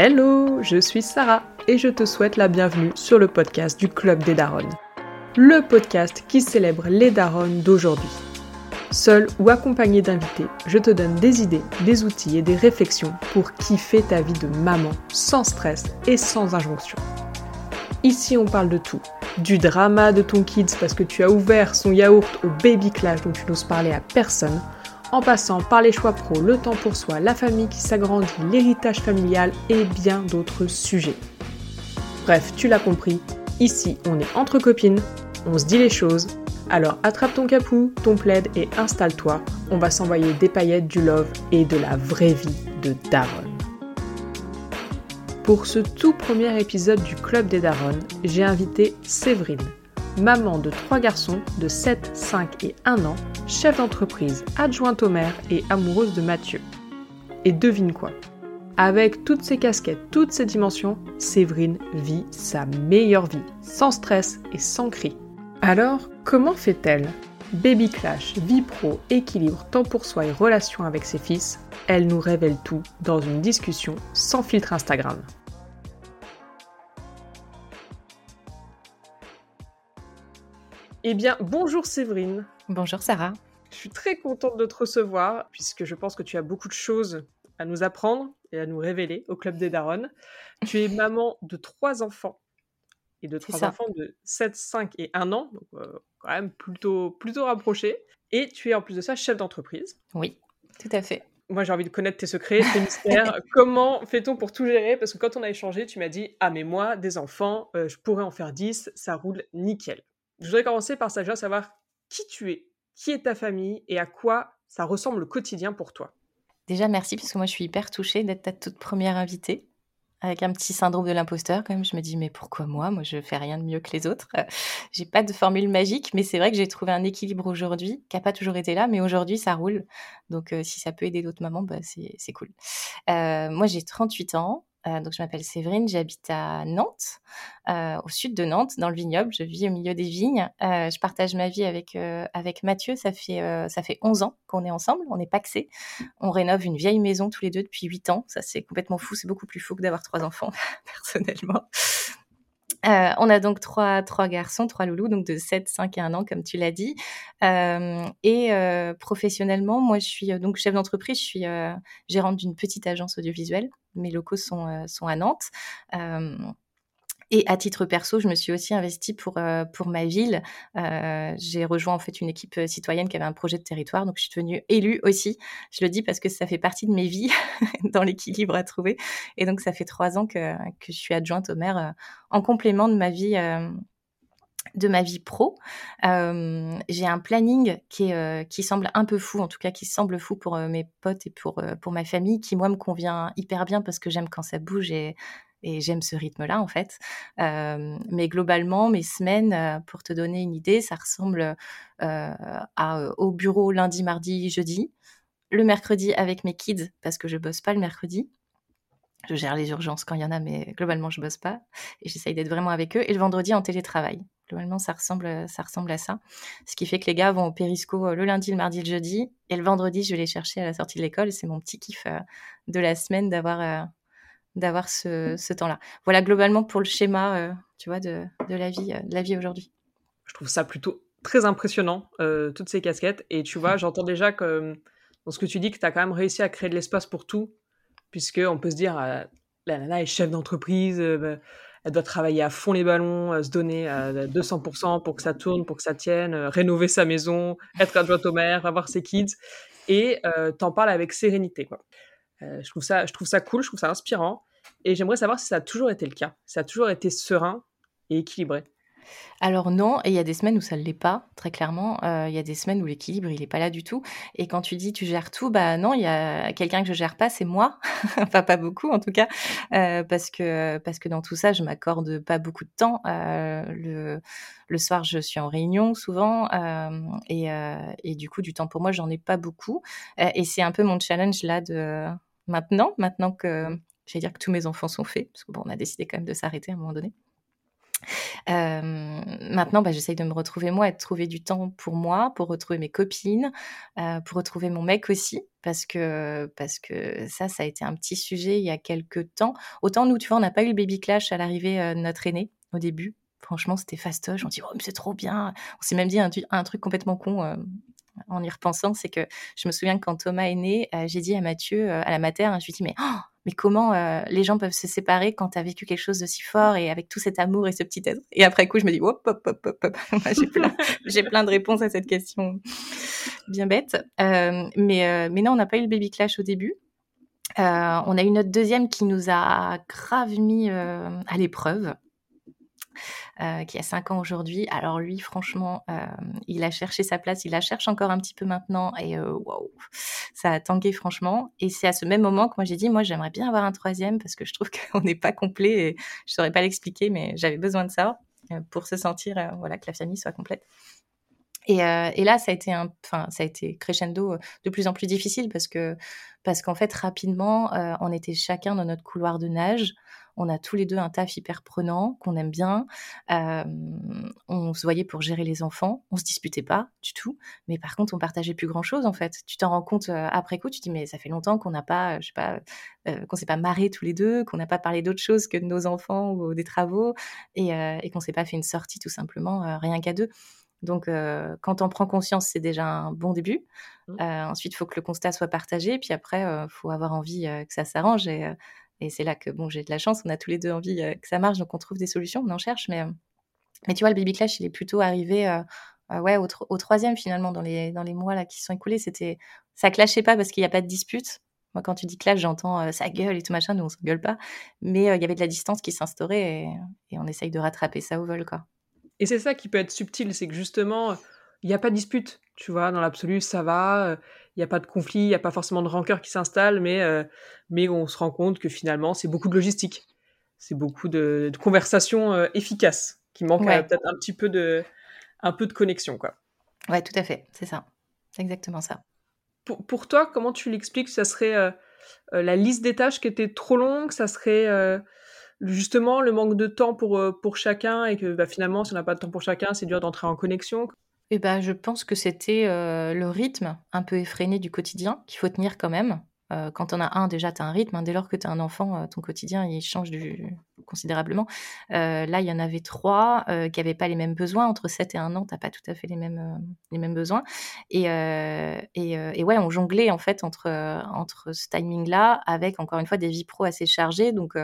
Hello, je suis Sarah et je te souhaite la bienvenue sur le podcast du Club des Daronnes. Le podcast qui célèbre les Daronnes d'aujourd'hui. Seul ou accompagné d'invités, je te donne des idées, des outils et des réflexions pour kiffer ta vie de maman sans stress et sans injonction. Ici, on parle de tout. Du drama de ton kids parce que tu as ouvert son yaourt au baby clash dont tu n'oses parler à personne, en passant par les choix pro, le temps pour soi, la famille qui s'agrandit, l'héritage familial et bien d'autres sujets. Bref, tu l'as compris, ici on est entre copines, on se dit les choses, alors attrape ton capou, ton plaid et installe-toi, on va s'envoyer des paillettes, du love et de la vraie vie de Daron. Pour ce tout premier épisode du Club des Daron, j'ai invité Séverine, maman de trois garçons de 7, 5 et 1 an, chef d'entreprise, adjointe au maire et amoureuse de Mathieu. Et devine quoi? Avec toutes ses casquettes, toutes ses dimensions, Séverine vit sa meilleure vie, sans stress et sans cri. Alors, comment fait-elle? Baby clash, vie pro, équilibre, temps pour soi et relation avec ses fils, elle nous révèle tout dans une discussion sans filtre Instagram. Eh bien, bonjour Séverine. Bonjour Sarah. Je suis très contente de te recevoir, puisque je pense que tu as beaucoup de choses à nous apprendre et à nous révéler au Club des Daronnes. Tu es maman de trois enfants, et de trois enfants de 7, 5 et 1 an, donc euh, quand même plutôt, plutôt rapprochés. Et tu es en plus de ça chef d'entreprise. Oui, tout à fait. Moi, j'ai envie de connaître tes secrets, tes mystères. Comment fait-on pour tout gérer? Parce que quand on a échangé, tu m'as dit Ah, mais moi, des enfants, euh, je pourrais en faire 10, ça roule nickel. Je voudrais commencer par ça, savoir qui tu es, qui est ta famille et à quoi ça ressemble le quotidien pour toi. Déjà, merci, parce que moi, je suis hyper touchée d'être ta toute première invitée. Avec un petit syndrome de l'imposteur, quand même. Je me dis, mais pourquoi moi? Moi, je fais rien de mieux que les autres. J'ai pas de formule magique, mais c'est vrai que j'ai trouvé un équilibre aujourd'hui, qui n'a pas toujours été là, mais aujourd'hui, ça roule. Donc, euh, si ça peut aider d'autres mamans, bah, c'est cool. Euh, moi, j'ai 38 ans. Euh, donc, je m'appelle Séverine, j'habite à Nantes, euh, au sud de Nantes, dans le vignoble. Je vis au milieu des vignes. Euh, je partage ma vie avec, avec Mathieu. Ça fait, ça fait 11 ans qu'on est ensemble. On est paxés. On rénove une vieille maison tous les deux depuis 8 ans. Ça, c'est complètement fou. C'est beaucoup plus fou que d'avoir trois enfants, personnellement. Euh, on a donc trois, trois garçons, trois loulous, donc de 7, 5 et 1 an, comme tu l'as dit. Euh, et euh, professionnellement, moi, je suis donc chef d'entreprise, je suis gérante d'une petite agence audiovisuelle. Mes locaux sont, sont à Nantes. Et à titre perso, je me suis aussi investie pour, euh, pour ma ville. Euh, j'ai rejoint en fait une équipe euh, citoyenne qui avait un projet de territoire, donc je suis devenue élue aussi. Je le dis parce que ça fait partie de mes vies dans l'équilibre à trouver. Et donc ça fait trois ans que, que je suis adjointe au maire en complément de ma vie de ma vie pro. j'ai un planning qui, est, qui semble un peu fou, en tout cas qui semble fou pour mes potes et pour, pour ma famille, qui moi me convient hyper bien parce que j'aime quand ça bouge et et j'aime ce rythme-là en fait. mais globalement, mes semaines, pour te donner une idée, ça ressemble à, au bureau lundi, mardi, jeudi, le mercredi avec mes kids parce que je bosse pas le mercredi. Je gère les urgences quand il y en a, mais globalement, je bosse pas. Et j'essaye d'être vraiment avec eux. Et le vendredi, en télétravail. Globalement, ça ressemble, ça ressemble à ça. Ce qui fait que les gars vont au périsco le lundi, le mardi, le jeudi. Et le vendredi, je vais les chercher à la sortie de l'école. C'est mon petit kiff de la semaine d'avoir d'avoir mmh. ce, temps-là. Voilà globalement pour le schéma, euh, tu vois, de, la vie, euh, de la vie aujourd'hui. Je trouve ça plutôt très impressionnant, euh, toutes ces casquettes. Et tu vois, j'entends déjà que dans ce que tu dis, que tu as quand même réussi à créer de l'espace pour tout, puisque on peut se dire, la nana est chef d'entreprise, bah, elle doit travailler à fond les ballons, se donner à 200% pour que ça tourne, pour que ça tienne, rénover sa maison, être adjointe au maire, avoir ses kids. Et t'en parles avec sérénité, quoi. Je, trouve ça, je trouve ça cool, je trouve ça inspirant. Et j'aimerais savoir si ça a toujours été le cas, ça a toujours été serein et équilibré. Alors non, et il y a des semaines où ça ne l'est pas, très clairement. Euh, il y a des semaines où l'équilibre, il n'est pas là du tout. Et quand tu dis tu gères tout, bah non, il y a quelqu'un que je gère pas, c'est moi. enfin, pas beaucoup en tout cas, euh, parce, que, parce que dans tout ça, je m'accorde pas beaucoup de temps. Euh, le, le soir, je suis en réunion souvent, et, et du coup, du temps pour moi, j'en ai pas beaucoup. et c'est un peu mon challenge là de maintenant, maintenant que j'allais dire que tous mes enfants sont faits, parce qu'on a décidé quand même de s'arrêter à un moment donné. maintenant, bah, j'essaye de me retrouver moi et de trouver du temps pour moi, pour retrouver mes copines, pour retrouver mon mec aussi, parce que, parce que ça, ça a été un petit sujet il y a quelques temps. Autant nous, tu vois, on n'a pas eu le baby clash à l'arrivée de notre aîné au début. Franchement, c'était fastoche. On dit, oh, mais c'est trop bien. On s'est même dit un truc complètement con en y repensant, c'est que je me souviens que quand Thomas est né, j'ai dit à Mathieu, à la mater, hein, je lui ai dit, mais oh, mais comment euh, les gens peuvent se séparer quand tu as vécu quelque chose de si fort et avec tout cet amour et ce petit être? Et après coup, je me dis, hop, hop, hop, hop, j'ai plein, de réponses à cette question bien bête. Euh, mais, euh, mais non, on n'a pas eu le baby clash au début. on a eu notre deuxième qui nous a grave mis à l'épreuve. Euh, qui a 5 ans aujourd'hui. Alors lui, franchement, euh, il a cherché sa place, il la cherche encore un petit peu maintenant et euh, waouh, ça a tangué franchement. Et c'est à ce même moment que moi j'ai dit, moi j'aimerais bien avoir un troisième parce que je trouve qu'on n'est pas complet et je saurais pas l'expliquer, mais j'avais besoin de ça pour se sentir, voilà, que la famille soit complète. Et, là, ça a été enfin, ça a été crescendo de plus en plus difficile parce que, parce qu'en fait, rapidement, on était chacun dans notre couloir de nage on a tous les deux un taf hyper prenant qu'on aime bien. on se voyait pour gérer les enfants. On se disputait pas du tout. Mais par contre, on partageait plus grand chose en fait. Tu t'en rends compte après coup. Tu te dis mais ça fait longtemps qu'on n'a pas, je sais pas, qu'on s'est pas marré tous les deux, qu'on n'a pas parlé d'autre chose que de nos enfants ou des travaux et, et qu'on s'est pas fait une sortie tout simplement rien qu'à deux. Donc, quand on prend conscience, c'est déjà un bon début. Mmh. ensuite, il faut que le constat soit partagé. Puis après, il faut avoir envie que ça s'arrange. Et, et c'est là que bon, j'ai de la chance, on a tous les deux envie euh, que ça marche, donc on trouve des solutions, on en cherche. Mais, euh, mais tu vois, le baby clash, il est plutôt arrivé euh, ouais, au, troisième finalement, dans les, dans les mois là, qui sont écoulés. C'était, ça clashait pas parce qu'il n'y a pas de dispute. Moi, quand tu dis clash, j'entends ça gueule et tout machin, nous on se gueule pas. Mais il y avait de la distance qui s'instaurait et, et, on essaye de rattraper ça au vol. Quoi. Et c'est ça qui peut être subtil, c'est que justement, il n'y a pas de dispute. Tu vois, dans l'absolu, ça va il n'y a pas de conflit, il n'y a pas forcément de rancœur qui s'installe, mais, euh, mais on se rend compte que finalement, c'est beaucoup de logistique. C'est beaucoup de, conversations euh, efficaces qui manquent euh, peut-être un petit peu de, un peu de connexion. Quoi. Ouais, tout à fait, c'est ça. exactement ça. Pour, pour, toi, comment tu l'expliques? Ça serait la liste des tâches qui était trop longue? Ça serait justement le manque de temps pour, pour chacun et que bah, finalement, si on n'a pas de temps pour chacun, c'est dur d'entrer en connexion? Eh ben, je pense que c'était le rythme un peu effréné du quotidien qu'il faut tenir quand même. Euh, quand on a un, déjà, tu un rythme. Hein. dès lors que tu un enfant, euh, ton quotidien, il change du... considérablement. Euh, là, il y en avait trois qui n'avaient pas les mêmes besoins. Entre 7 et 1 an, tu n'as pas tout à fait les mêmes, les mêmes besoins. Et, et, et, ouais, on jonglait en fait entre, entre ce timing-là avec, encore une fois, des vies pro assez chargées. Donc,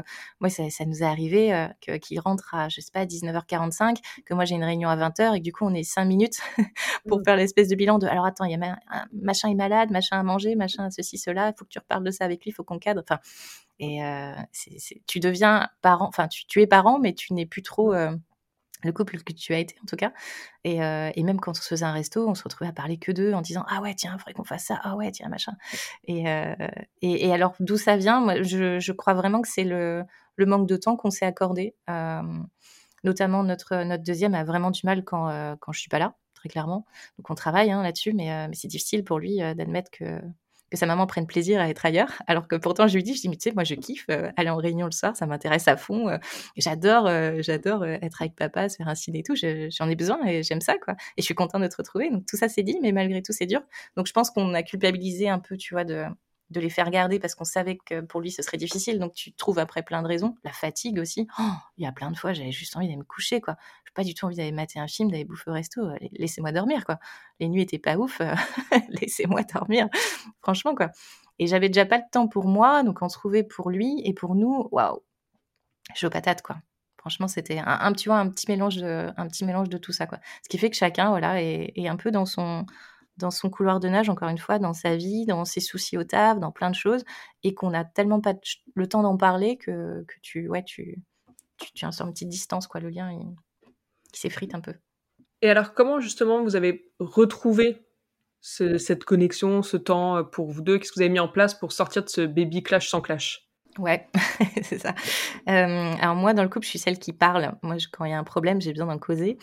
moi, ça, ça, nous est arrivé qu'il rentre à, je sais pas, 19h45, que moi, j'ai une réunion à 20h et que du coup, on est 5 minutes pour mmh. faire l'espèce de bilan de alors, attends, il y a machin est malade, machin à manger, machin à ceci, cela, il faut que tu reparles de ça avec lui, il faut qu'on cadre. Enfin, et euh, tu deviens parent, enfin, tu, es parent, mais tu n'es plus trop euh, le couple que tu as été en tout cas. Euh, et, même quand on se faisait un resto, on se retrouvait à parler que d'eux en disant ah ouais tiens, il faudrait qu'on fasse ça, ah ouais tiens machin. Et, alors d'où ça vient? Moi, je, crois vraiment que c'est le, manque de temps qu'on s'est accordé. notamment notre notre deuxième a vraiment du mal quand quand je suis pas là, très clairement. Donc on travaille hein, là-dessus, mais c'est difficile pour lui d'admettre que que sa maman prenne plaisir à être ailleurs. Alors que pourtant, je lui dis, je dis, mais tu sais, moi, je kiffe euh, aller en réunion le soir, ça m'intéresse à fond. Euh, j'adore, euh, j'adore être avec papa, se faire un ciné et tout. J'en ai besoin et j'aime ça, quoi. Et je suis contente de te retrouver. Donc tout ça, c'est dit, mais malgré tout, c'est dur. Donc je pense qu'on a culpabilisé un peu, tu vois, de de les faire garder parce qu'on savait que pour lui ce serait difficile. Donc tu trouves après plein de raisons. La fatigue aussi. Oh, il y a plein de fois, j'avais juste envie d'aller me coucher, quoi. J'ai pas du tout envie d'aller mater un film, d'aller bouffer au resto. Laissez-moi dormir, quoi. Les nuits étaient pas ouf. Laissez-moi dormir. Franchement, quoi. Et j'avais déjà pas le temps pour moi, donc on se trouvait pour lui et pour nous, waouh, chaud patate, quoi. Franchement, c'était un, petit, un petit mélange de, un petit mélange de tout ça, quoi. Ce qui fait que chacun, voilà, est un peu dans son, dans son couloir de nage, encore une fois, dans sa vie, dans ses soucis au taf, dans plein de choses, et qu'on n'a tellement pas le temps d'en parler que, tu, ouais, tu, tu, tu une petite distance, quoi, le lien, il, s'effrite un peu. Et alors, comment justement vous avez retrouvé cette connexion, ce temps euh, pour vous deux? Qu'est-ce que vous avez mis en place pour sortir de ce baby clash sans clash? Ouais, c'est ça. Euh, alors moi, dans le couple, je suis celle qui parle. Moi, quand il y a un problème, j'ai besoin d'en causer.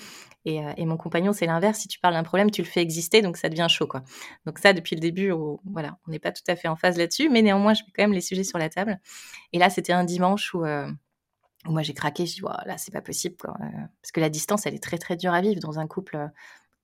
Et, euh, et, mon compagnon, c'est l'inverse. Si tu parles d'un problème, tu le fais exister, donc ça devient chaud, quoi. Donc ça, depuis le début, voilà, on n'est pas tout à fait en phase là-dessus, mais néanmoins, je mets quand même les sujets sur la table. Et là, c'était un dimanche où, euh, Moi, j'ai craqué, je dis, là, c'est pas possible. Quoi. Parce que la distance, elle est très, très dure à vivre dans un couple,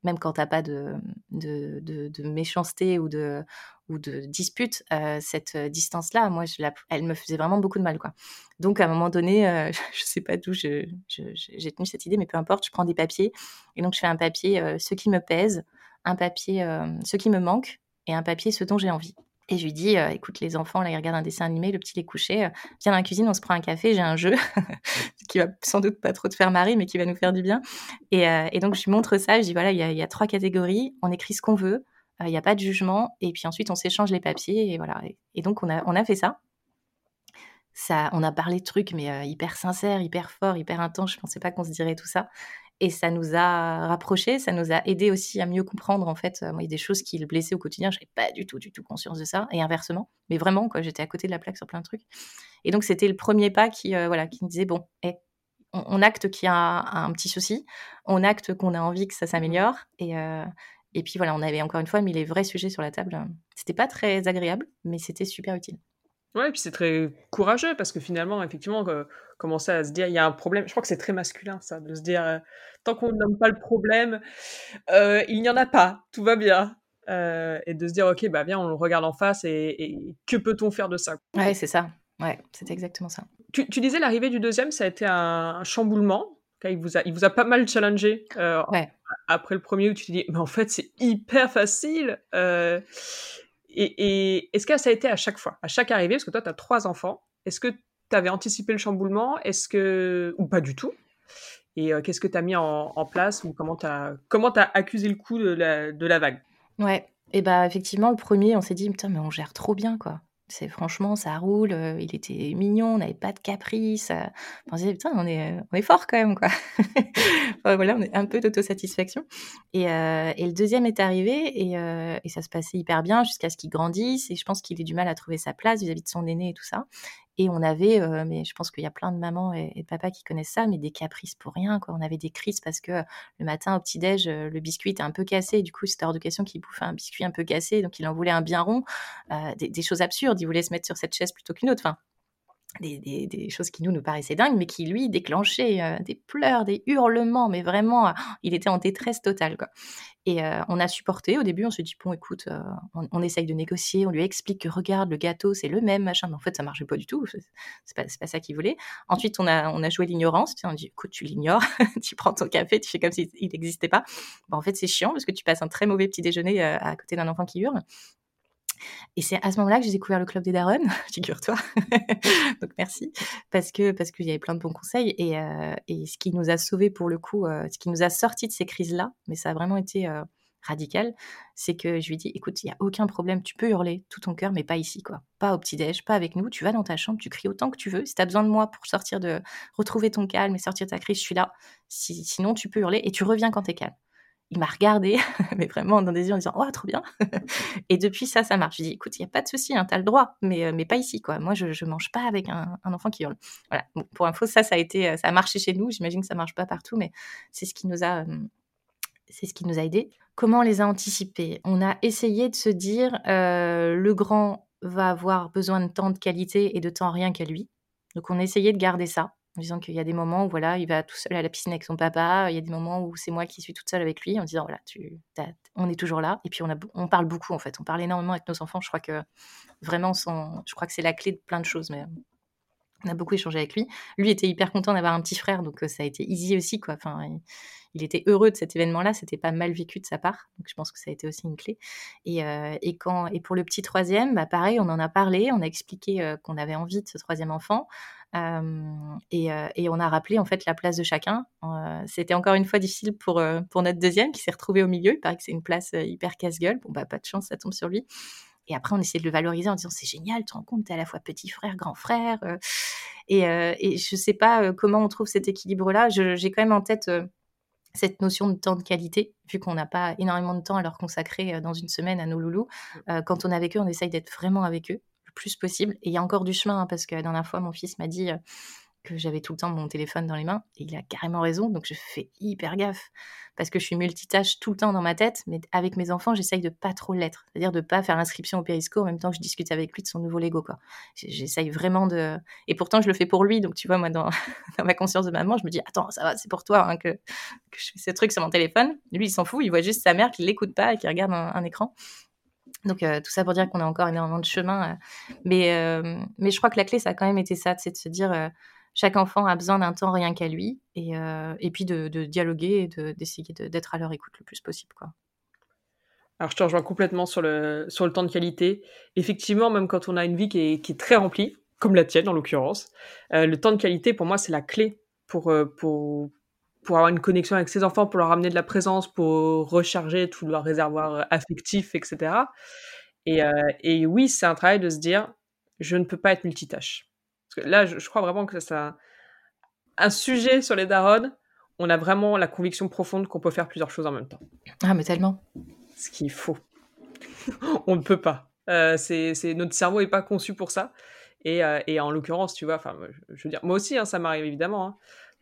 même quand t'as pas de, de, de, méchanceté ou de, ou de dispute, cette distance-là, moi, elle me faisait vraiment beaucoup de mal. Quoi. Donc, à un moment donné, je sais pas d'où j'ai tenu cette idée, mais peu importe, je prends des papiers. Et donc, je fais un papier, ce qui me pèse, un papier, ce qui me manque, et un papier, ce dont j'ai envie. Et je lui dis, euh, écoute, les enfants, là, ils regardent un dessin animé, le petit est couché, euh, viens dans la cuisine, on se prend un café, j'ai un jeu qui va sans doute pas trop te faire marrer, mais qui va nous faire du bien. Et, euh, donc, je lui montre ça, je dis, voilà, il y a, trois catégories, on écrit ce qu'on veut, il n'y a pas de jugement, et puis ensuite, on s'échange les papiers, et voilà. Et, donc, on a, on a fait ça. Ça, on a parlé de trucs, mais hyper sincères, hyper forts, hyper intenses. Je pensais pas qu'on se dirait tout ça et ça nous a rapprochés, ça nous a aidé aussi à mieux comprendre en fait. moi, il y a des choses qui le blessaient au quotidien, j'avais pas du tout, du tout conscience de ça, et inversement. Mais vraiment, quoi, j'étais à côté de la plaque sur plein de trucs. Et donc, c'était le premier pas qui, euh, voilà, qui me disait bon, hey, on, acte qu'il y a un, petit souci, on acte qu'on a envie que ça s'améliore, et euh, et puis voilà, on avait encore une fois mis les vrais sujets sur la table. C'était pas très agréable, mais c'était super utile. Ouais, et puis c'est très courageux parce que finalement, effectivement, commencer à se dire il y a un problème. Je crois que c'est très masculin ça, de se dire euh, tant qu'on ne nomme pas le problème, euh, il n'y en a pas, tout va bien. Euh, et de se dire ok, bah viens, on le regarde en face et, que peut-on faire de ça? Ouais, c'est ça. Ouais, c'est exactement ça. Tu, disais l'arrivée du deuxième, ça a été un, chamboulement. Il vous, a, il vous a pas mal challengé ouais. après le premier où tu te dis mais en fait c'est hyper facile. Et, est-ce que ça a été à chaque fois, à chaque arrivée, parce que toi, tu as trois enfants, est-ce que tu avais anticipé le chamboulement Est-ce que ou pas du tout? Et euh, qu'est-ce que tu as mis en, place ou comment tu as accusé le coup de la, de la vague? Ouais. Et bah effectivement, le premier, on s'est dit putain mais on gère trop bien quoi. C'est franchement, ça roule. Euh, il était mignon, on n'avait pas de caprice. Euh. on disait putain, on est, on est fort quand même quoi. voilà, on est un peu d'autosatisfaction. Et, euh, et le deuxième est arrivé et, et ça se passait hyper bien jusqu'à ce qu'il grandisse. Et je pense qu'il ait du mal à trouver sa place vis-à-vis de son aîné et tout ça. Et on avait, euh, mais je pense qu'il y a plein de mamans et, de papas qui connaissent ça, mais des caprices pour rien. Quoi. On avait des crises parce que le matin au petit-déj, euh, le biscuit était un peu cassé. Du coup, c'était hors de question qu'il bouffe un biscuit un peu cassé. Donc, il en voulait un bien rond. Euh, des, choses absurdes. Il voulait se mettre sur cette chaise plutôt qu'une autre. Enfin, des, choses qui nous nous paraissaient dingues, mais qui lui déclenchaient euh, des pleurs, des hurlements, mais vraiment, euh, il était en détresse totale. Quoi. Et euh, on a supporté. Au début, on se dit bon, écoute, on, essaye de négocier, on lui explique que regarde, le gâteau, c'est le même, machin. Mais en fait, ça marchait pas du tout. C'est pas, pas ça qu'il voulait. Ensuite, on a, on a joué l'ignorance. On dit écoute, tu l'ignores, tu prends ton café, tu fais comme s'il n'existait pas. en fait, c'est chiant parce que tu passes un très mauvais petit déjeuner à côté d'un enfant qui hurle. Et c'est à ce moment-là que j'ai découvert le club des darons, figure-toi. Donc merci, parce que parce qu'il y avait plein de bons conseils et, euh, et ce qui nous a sauvés pour le coup, euh, ce qui nous a sortis de ces crises-là, mais ça a vraiment été euh, radical, c'est que je lui dit écoute, il y a aucun problème, tu peux hurler tout ton cœur, mais pas ici quoi, pas au petit déj, pas avec nous. Tu vas dans ta chambre, tu cries autant que tu veux. Si tu as besoin de moi pour sortir de retrouver ton calme et sortir de ta crise, je suis là. sinon, tu peux hurler et tu reviens quand tu es calme il m'a regardé, mais vraiment dans des yeux en disant Oh, trop bien Et depuis ça, ça marche. Je dis Écoute, il n'y a pas de souci, hein, tu as le droit, mais, euh, mais pas ici. quoi. Moi, je ne mange pas avec un, enfant qui hurle. Voilà. pour info, ça, ça a, été, euh, ça a marché chez nous. J'imagine que ça ne marche pas partout, mais c'est ce qui nous a. Euh, c'est ce qui nous a aidés. Comment on les a anticipés? On a essayé de se dire le grand va avoir besoin de temps de qualité et de temps rien qu'à lui. Donc on a essayé de garder ça en disant qu'il y a des moments où voilà, il va tout seul à la piscine avec son papa, il y a des moments où c'est moi qui suis toute seule avec lui, en disant voilà, tu, on est toujours là. Et puis on, a, on parle beaucoup en fait, on parle énormément avec nos enfants. Je crois que vraiment, je crois que c'est la clé de plein de choses. Mais on a beaucoup échangé avec lui. Lui était hyper content d'avoir un petit frère, donc euh, ça a été easy aussi quoi. Enfin, il, était heureux de cet événement-là. C'était pas mal vécu de sa part, donc je pense que ça a été aussi une clé. Et, euh, et quand et pour le petit troisième, bah pareil, on en a parlé, on a expliqué euh, qu'on avait envie de ce troisième enfant. Et, et, on a rappelé en fait la place de chacun. C'était encore une fois difficile pour, pour notre deuxième qui s'est retrouvé au milieu. Il paraît que c'est une place hyper casse-gueule. Bon, bah, pas de chance, ça tombe sur lui. Et après, on essaie de le valoriser en disant c'est génial, tu te rends compte, tu es à la fois petit frère, grand frère. et, et, je ne sais pas comment on trouve cet équilibre-là. J'ai quand même en tête cette notion de temps de qualité, vu qu'on n'a pas énormément de temps à leur consacrer dans une semaine à nos loulous. Mmh. quand on est avec eux, on essaye d'être vraiment avec eux plus possible. Et il y a encore du chemin, hein, parce que la dernière fois, mon fils m'a dit que j'avais tout le temps mon téléphone dans les mains. Et il a carrément raison, donc je fais hyper gaffe parce que je suis multitâche tout le temps dans ma tête, mais avec mes enfants, j'essaye de pas trop l'être, c'est-à-dire de pas faire l'inscription au périsco en même temps que je discute avec lui de son nouveau Lego. J'essaye vraiment de. Et pourtant, je le fais pour lui, donc tu vois, moi, dans, ma conscience de maman, je me dis attends, ça va, c'est pour toi hein, que, que, je fais ce truc sur mon téléphone. Lui, il s'en fout, il voit juste sa mère qui l'écoute pas et qui regarde un, écran. Donc euh, tout ça pour dire qu'on a encore énormément de chemin. Euh. mais, euh, mais je crois que la clé, ça a quand même été ça, c'est de se dire chaque enfant a besoin d'un temps rien qu'à lui, et, et puis de, dialoguer et d'essayer d'être à leur écoute le plus possible. Quoi. Alors, je te rejoins complètement sur le, sur le temps de qualité. Effectivement, même quand on a une vie qui est, très remplie, comme la tienne en l'occurrence, le temps de qualité, pour moi, c'est la clé pour, pour avoir une connexion avec ses enfants, pour leur amener de la présence, pour recharger tout leur réservoir affectif, etc. Et, et oui, c'est un travail de se dire, je ne peux pas être multitâche là, je, crois vraiment que c'est un, sujet sur les darons. On a vraiment la conviction profonde qu'on peut faire plusieurs choses en même temps. Ah, mais tellement. Ce qui est faux. on ne peut pas. Euh, c'est, notre cerveau n'est pas conçu pour ça. Et, euh, en l'occurrence, tu vois, je, veux dire, moi aussi, hein, ça m'arrive évidemment. Hein.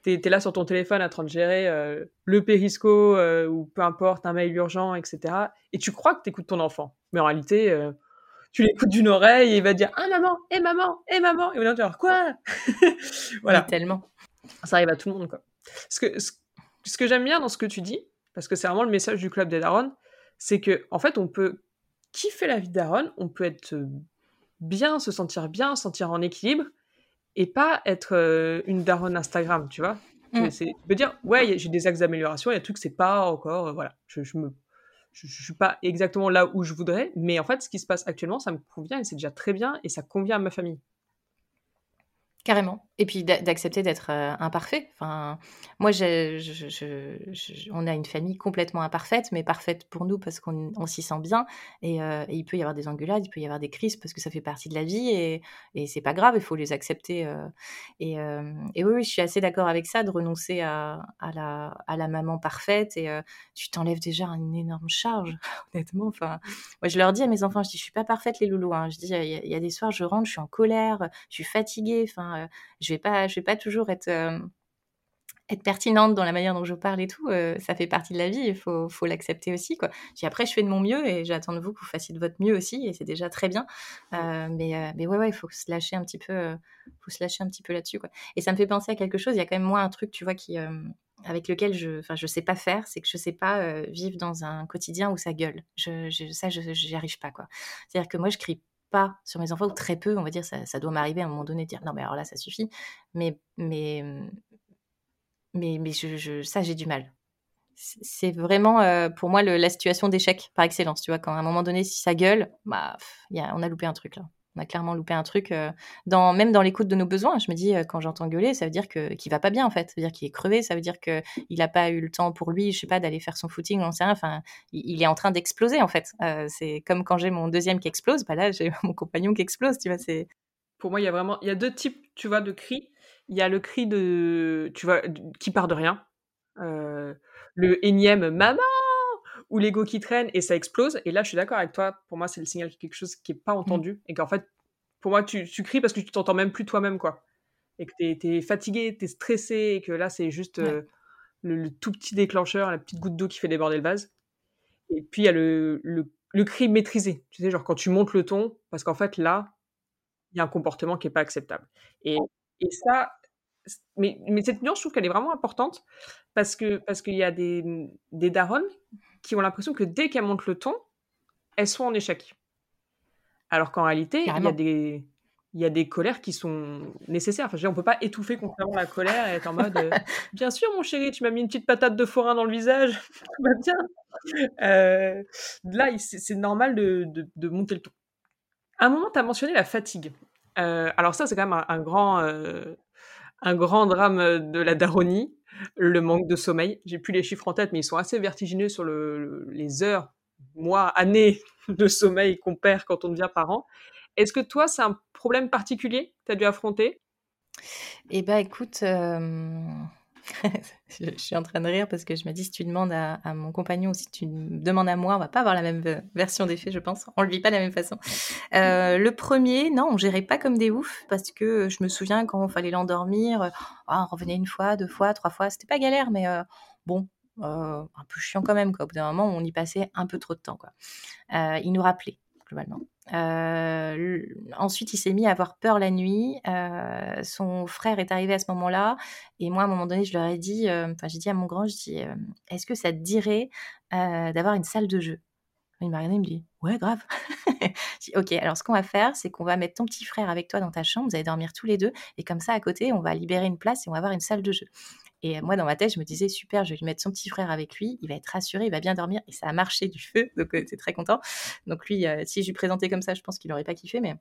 Tu es, là sur ton téléphone en train de gérer euh, le périsco ou peu importe, un mail urgent, etc. Et tu crois que tu écoutes ton enfant. Mais en réalité, tu l'écoutes d'une oreille et il va dire ah maman et maman et maman et on va dire quoi? Voilà tellement ça arrive à tout le monde quoi ce que ce, que j'aime bien dans ce que tu dis parce que c'est vraiment le message du club des darons c'est que en fait on peut kiffer la vie de on peut être bien se sentir bien se sentir en équilibre et pas être euh, une daronne Instagram tu vois mm. tu peux dire ouais j'ai des axes d'amélioration il y a des trucs c'est pas encore euh, voilà je, je me je, je suis pas exactement là où je voudrais, mais en fait, ce qui se passe actuellement, ça me convient et c'est déjà très bien et ça convient à ma famille. Carrément. Et puis d'accepter d'être euh, imparfait. Enfin, moi, on a une famille complètement imparfaite, mais parfaite pour nous parce qu'on s'y sent bien. Euh, et, il peut y avoir des engueulades, il peut y avoir des crises parce que ça fait partie de la vie et, et c'est pas grave, il faut les accepter. Euh. et, et oui, je suis assez d'accord avec ça, de renoncer à, la, à la maman parfaite. Et tu t'enlèves déjà une énorme charge, honnêtement. Enfin, moi, je leur dis à mes enfants, je dis, je suis pas parfaite, les loulous. Hein. Je dis, il y, y, a des soirs, je rentre, je suis en colère, je suis fatiguée. Enfin, je vais pas, je vais pas toujours être euh, être pertinente dans la manière dont je parle et tout, euh, ça fait partie de la vie, il faut, faut l'accepter aussi. Quoi. après, je fais de mon mieux et j'attends de vous que vous fassiez de votre mieux aussi, et c'est déjà très bien. mais, mais ouais, ouais, il faut se lâcher un petit peu, faut se lâcher un petit peu là-dessus. Quoi. Et ça me fait penser à quelque chose, il y a quand même moi un truc, tu vois, qui, avec lequel je enfin je sais pas faire c'est que je sais pas vivre dans un quotidien où ça gueule je ça je j'y arrive pas quoi c'est à dire que moi je crie pas sur mes enfants, ou très peu, on va dire, ça, doit m'arriver à un moment donné de dire non, mais alors là, ça suffit. Mais, mais, mais, mais je, ça, j'ai du mal. C'est vraiment pour moi la situation d'échec par excellence. Tu vois, quand à un moment donné, si ça gueule, bah, on a loupé un truc là on a clairement loupé un truc, euh, dans, même dans l'écoute de nos besoins. Je me dis, euh, quand j'entends gueuler, ça veut dire que, qu'il va pas bien, en fait. Ça veut dire qu'il est crevé, ça veut dire qu'il n'a pas eu le temps pour lui, je sais pas, d'aller faire son footing, on sait rien. Enfin, il, est en train d'exploser, en fait. Euh, c'est comme quand j'ai mon deuxième qui explose, bah là, j'ai mon compagnon qui explose, tu vois. C'est... Pour moi, il y a vraiment, il y a deux types, tu vois, de cris. Il y a le cri de, tu vois, qui part de rien. le énième maman ou l'ego qui traîne et ça explose. Et là, je suis d'accord avec toi. Pour moi, c'est le signal de quelque chose qui est pas entendu mmh. et qu'en fait, pour moi, tu, tu, cries parce que tu t'entends même plus toi-même, quoi. Et que tu es, fatigué, tu es stressé et que là, c'est juste euh, le, tout petit déclencheur, la petite goutte d'eau qui fait déborder le vase. Et puis, il y a le, le, le, cri maîtrisé. Tu sais, genre quand tu montes le ton, parce qu'en fait, là, il y a un comportement qui est pas acceptable. Et, et ça, mais, mais, cette nuance, je trouve qu'elle est vraiment importante parce que parce qu'il y a des, des darons qui ont l'impression que dès qu'elles montent le ton, elles sont en échec. Alors qu'en réalité, il y a des il y a des colères qui sont nécessaires. Enfin, je veux dire, on peut pas étouffer complètement la colère et être en mode euh, Bien sûr, mon chéri, tu m'as mis une petite patate de forain dans le visage, tout va bien. Euh, là, c'est normal de, de, monter le ton. À un moment, tu as mentionné la fatigue. Euh, alors, ça, c'est quand même un, grand, un grand drame de la daronie le manque de sommeil. J'ai plus les chiffres en tête, mais ils sont assez vertigineux sur le, les heures, mois, années de sommeil qu'on perd quand on devient parent. Est-ce que toi, c'est un problème particulier que tu as dû affronter? Eh bien, écoute, euh, je, suis en train de rire parce que je me dis si tu demandes à, mon compagnon ou si tu demandes à moi, on va pas avoir la même version des faits, je pense. On le vit pas de la même façon. Euh, le premier, non, on gérait pas comme des oufs parce que je me souviens quand il fallait l'endormir, ah, on revenait une fois, deux fois, trois fois. C'était pas galère, mais bon, un peu chiant quand même. Quoi. Au bout d'un moment, on y passait un peu trop de temps. Quoi. il nous rappelait globalement. Euh, ensuite, il s'est mis à avoir peur la nuit. Euh, son frère est arrivé à ce moment-là. Et moi, à un moment donné, je leur ai dit, euh, enfin, j'ai dit à mon grand, je dis, est-ce que ça te dirait d'avoir une salle de jeu? Il m'a regardé, il me dit, ouais, grave. je dis, ok, alors ce qu'on va faire, c'est qu'on va mettre ton petit frère avec toi dans ta chambre, vous allez dormir tous les deux. Et comme ça, à côté, on va libérer une place et on va avoir une salle de jeu. Et moi, dans ma tête, je me disais, super, je vais lui mettre son petit frère avec lui, il va être rassuré, il va bien dormir. Et ça a marché du feu, donc euh, c'est très content. Donc lui, euh, si je lui présentais comme ça, je pense qu'il n'aurait pas kiffé, mais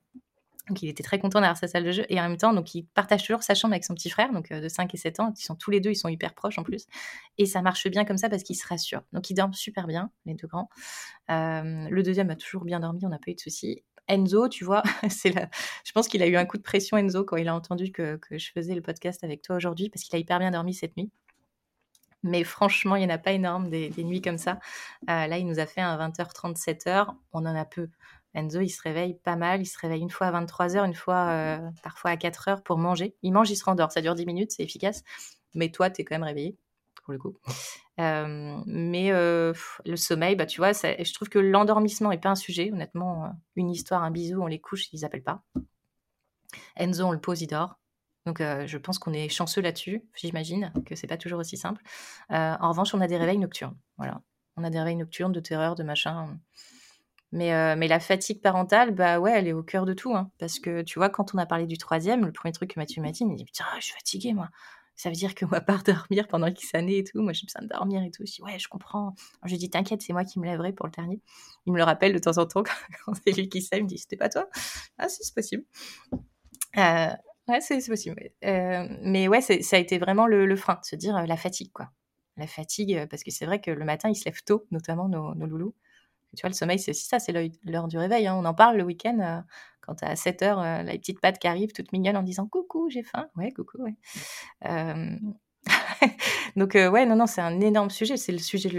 donc il était très content d'avoir sa salle de jeu et en même temps donc il partage toujours sa chambre avec son petit frère donc euh, de 5 et 7 ans, ils sont tous les deux, ils sont hyper proches en plus et ça marche bien comme ça parce qu'ils se rassurent. Donc ils dorment super bien les deux grands. le deuxième a toujours bien dormi, on n'a pas eu de soucis Enzo, tu vois, c'est la... je pense qu'il a eu un coup de pression, Enzo, quand il a entendu que, je faisais le podcast avec toi aujourd'hui, parce qu'il a hyper bien dormi cette nuit. Mais franchement, il n'y en a pas énorme des, nuits comme ça. Euh, là, il nous a fait un 20h, 37h. On en a peu. Enzo, il se réveille pas mal. Il se réveille une fois à 23h, une fois euh, parfois à 4h pour manger. Il mange, il se rendort. Ça dure 10 minutes, c'est efficace. Mais toi, tu es quand même réveillé pour le coup. mais le sommeil, bah, tu vois, je trouve que l'endormissement n'est pas un sujet. Honnêtement, une histoire, un bisou, on les couche, ils appellent pas. Enzo, on le pose, il dort. Donc, je pense qu'on est chanceux là-dessus. J'imagine que c'est pas toujours aussi simple. en revanche, on a des réveils nocturnes. Voilà, on a des réveils nocturnes de terreur, de machin. Mais, mais la fatigue parentale, bah ouais, elle est au cœur de tout. Hein. parce que tu vois, quand on a parlé du troisième, le premier truc que Mathieu m'a dit, il m'a dit Putain, je suis fatiguée, moi ça veut dire que moi, part dormir pendant X années et tout, moi j'ai besoin de dormir et tout. Je dis, ouais, je comprends. Je lui dis, t'inquiète, c'est moi qui me lèverai pour le dernier. Il me le rappelle de temps en temps quand, c'est lui qui sait, il me dit, c'était pas toi Ah, si, c'est possible. Euh, ouais, c'est possible. Euh, mais ouais, ça a été vraiment le, frein, de se dire euh, la fatigue, quoi. La fatigue, parce que c'est vrai que le matin, ils se lèvent tôt, notamment nos, loulous. Tu vois, le sommeil, c'est aussi ça, c'est l'heure du réveil. Hein. On en parle le week-end quand à 7 heures, euh, la petite patte qui arrive toute mignonne en disant coucou, j'ai faim. Ouais, coucou, ouais. Donc, euh, ouais, non, non, c'est un énorme sujet. C'est le sujet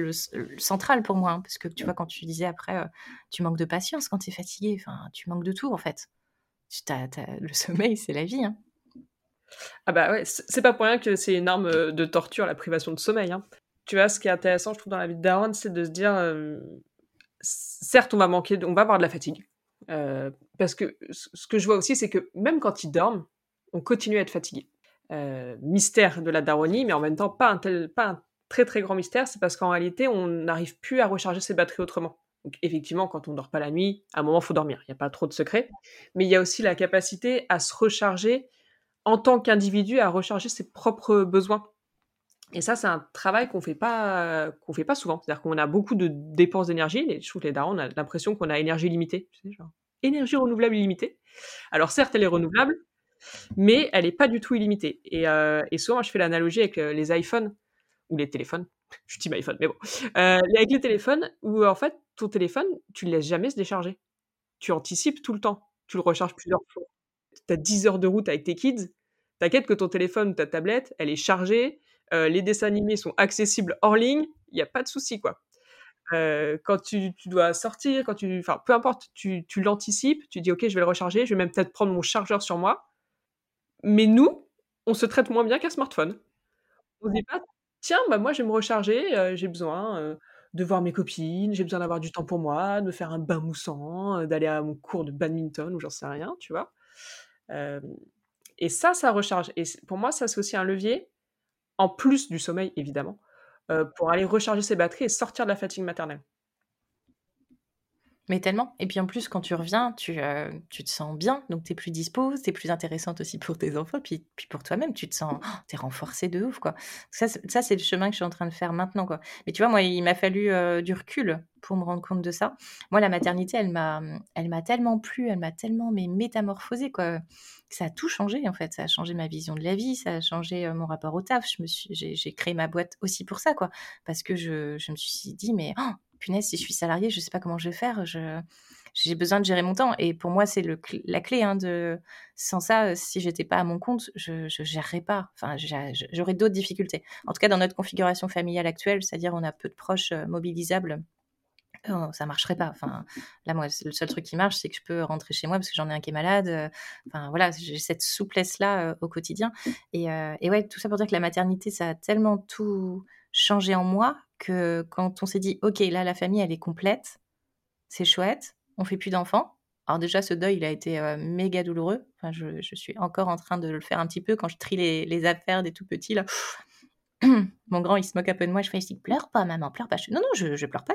central pour moi. Hein, parce que tu vois, quand tu disais après, euh, tu manques de patience quand tu es fatigué. Enfin, tu manques de tout, en fait. le sommeil, c'est la vie. Hein. Ah bah ouais, c'est pas pour rien que c'est une arme de torture, la privation de sommeil. Tu vois, ce qui est intéressant, je trouve, dans la vie de Darwin, c'est de se dire, certes, on va manquer, on va avoir de la fatigue. Euh, parce que ce que je vois aussi, c'est que même quand ils dorment, on continue à être fatigué. Euh, mystère de la daronie, mais en même temps pas un, tel, pas un très très grand mystère, c'est parce qu'en réalité, on n'arrive plus à recharger ses batteries autrement. Donc effectivement, quand on dort pas la nuit, à un moment, faut dormir. Il n'y a pas trop de secrets. Mais il y a aussi la capacité à se recharger en tant qu'individu, à recharger ses propres besoins. Et ça, c'est un travail qu'on fait pas, qu'on fait pas souvent. C'est-à-dire qu'on a beaucoup de dépenses d'énergie. Je trouve que les darons, on a l'impression qu'on a énergie limitée. Énergie renouvelable illimitée. Alors certes, elle est renouvelable, mais elle n'est pas du tout illimitée. Et, euh, et souvent, je fais l'analogie avec euh, les iPhones ou les téléphones. Je dis iPhone, mais bon. Euh, avec les téléphones, où en fait, ton téléphone, tu ne le laisses jamais se décharger. Tu anticipes tout le temps. Tu le recharges plusieurs fois. Tu as 10 heures de route avec tes kids. T'inquiète que ton téléphone ou ta tablette, elle est chargée, euh, les dessins animés sont accessibles hors ligne, il n'y a pas de souci, quoi. Euh, quand tu, dois sortir, quand tu, enfin, peu importe, tu, l'anticipes, tu dis ok, je vais le recharger, je vais même peut-être prendre mon chargeur sur moi. Mais nous, on se traite moins bien qu'un smartphone. On se dit pas, tiens, bah moi je vais me recharger, euh, j'ai besoin de voir mes copines, j'ai besoin d'avoir du temps pour moi, de me faire un bain moussant, d'aller à mon cours de badminton ou j'en sais rien, tu vois. et ça, ça recharge. Et pour moi, ça c'est aussi un levier en plus du sommeil évidemment, euh, pour aller recharger ses batteries et sortir de la fatigue maternelle. Mais tellement. Et puis en plus, quand tu reviens, tu, euh, tu te sens bien, donc tu es plus dispo, c'est plus intéressante aussi pour tes enfants, puis, puis pour toi-même, tu te sens, oh, tu es renforcé de ouf, quoi. Ça, c'est le chemin que je suis en train de faire maintenant, quoi. Mais tu vois, moi, il m'a fallu euh, du recul pour me rendre compte de ça. Moi, la maternité, elle m'a, elle m'a tellement plu, elle m'a tellement mais métamorphosé, quoi. Ça a tout changé, en fait. Ça a changé ma vision de la vie, ça a changé euh, mon rapport au taf. Je me suis, j'ai, créé ma boîte aussi pour ça, quoi. Parce que je, je me suis dit, mais oh, punaise, si je suis salariée, je ne sais pas comment je vais faire. Je, j'ai besoin de gérer mon temps. Et pour moi, c'est la clé. Hein. Sans ça, si j'étais pas à mon compte, je ne gérerais pas. Enfin, j'aurais d'autres difficultés. En tout cas, dans notre configuration familiale actuelle, c'est-à-dire on a peu de proches mobilisables Oh, ça marcherait pas. Enfin, là, moi, le seul truc qui marche, c'est que je peux rentrer chez moi parce que j'en ai un qui est malade. Euh, enfin, voilà, j'ai cette souplesse-là euh, au quotidien. Et, euh, et, ouais, tout ça pour dire que la maternité, ça a tellement tout changé en moi que quand on s'est dit, OK, là, la famille, elle est complète, c'est chouette, on fait plus d'enfants. Alors déjà, ce deuil, il a été méga douloureux. Enfin, je, je, suis encore en train de le faire un petit peu quand je trie les, affaires des tout petits. Là, Mon grand, il se moque un peu de moi. Je fais, il pleure pas, maman, pleure pas. non, non, je, je pleure pas.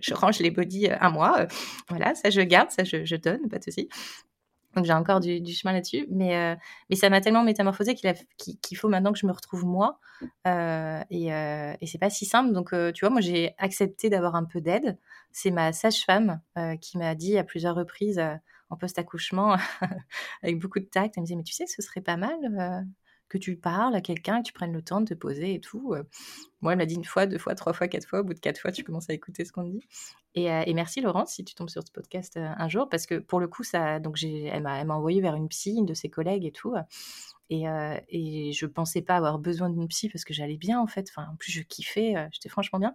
Je, range les bodys à euh, moi. Euh, voilà, ça, je garde, ça, je, donne, pas de souci. Donc, j'ai encore du, chemin là-dessus. Mais, euh, mais ça m'a tellement métamorphosé qu'il faut maintenant que je me retrouve moi. et, et c'est pas si simple. Donc, tu vois, moi, j'ai accepté d'avoir un peu d'aide. C'est ma sage-femme qui m'a dit à plusieurs reprises en post-accouchement, avec beaucoup de tact, elle me disait, mais tu sais, ce serait pas mal que tu parles à quelqu'un, que tu prennes le temps de te poser et tout. Euh. Moi, elle m'a dit une fois, deux fois, trois fois, quatre fois. Au bout de quatre fois, tu commences à écouter ce qu'on dit. Et, euh, merci Laurence si tu tombes sur ce podcast euh, un jour, parce que pour le coup, ça, donc elle m'a, envoyé vers une psy, une de ses collègues et tout. Et, et je pensais pas avoir besoin d'une psy parce que j'allais bien en fait. Enfin, en plus, je kiffais, j'étais franchement bien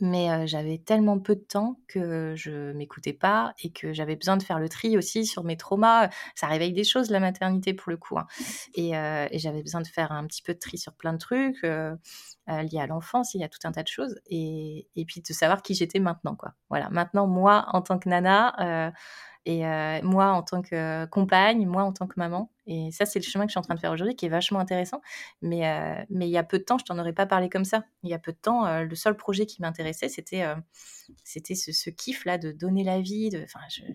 mais j'avais tellement peu de temps que je m'écoutais pas et que j'avais besoin de faire le tri aussi sur mes traumas. Ça réveille des choses la maternité pour le coup, hein. et, j'avais besoin de faire un petit peu de tri sur plein de trucs liés à l'enfance. Il y a tout un tas de choses et, et puis de savoir qui j'étais maintenant, quoi. Voilà, maintenant moi en tant que nana et euh, moi, en tant que compagne, moi, en tant que maman. Et ça, c'est le chemin que je suis en train de faire aujourd'hui, qui est vachement intéressant. Mais, euh, mais il y a peu de temps, je t'en aurais pas parlé comme ça. Il y a peu de temps, euh, le seul projet qui m'intéressait, c'était c'était ce, kiff-là de donner la vie.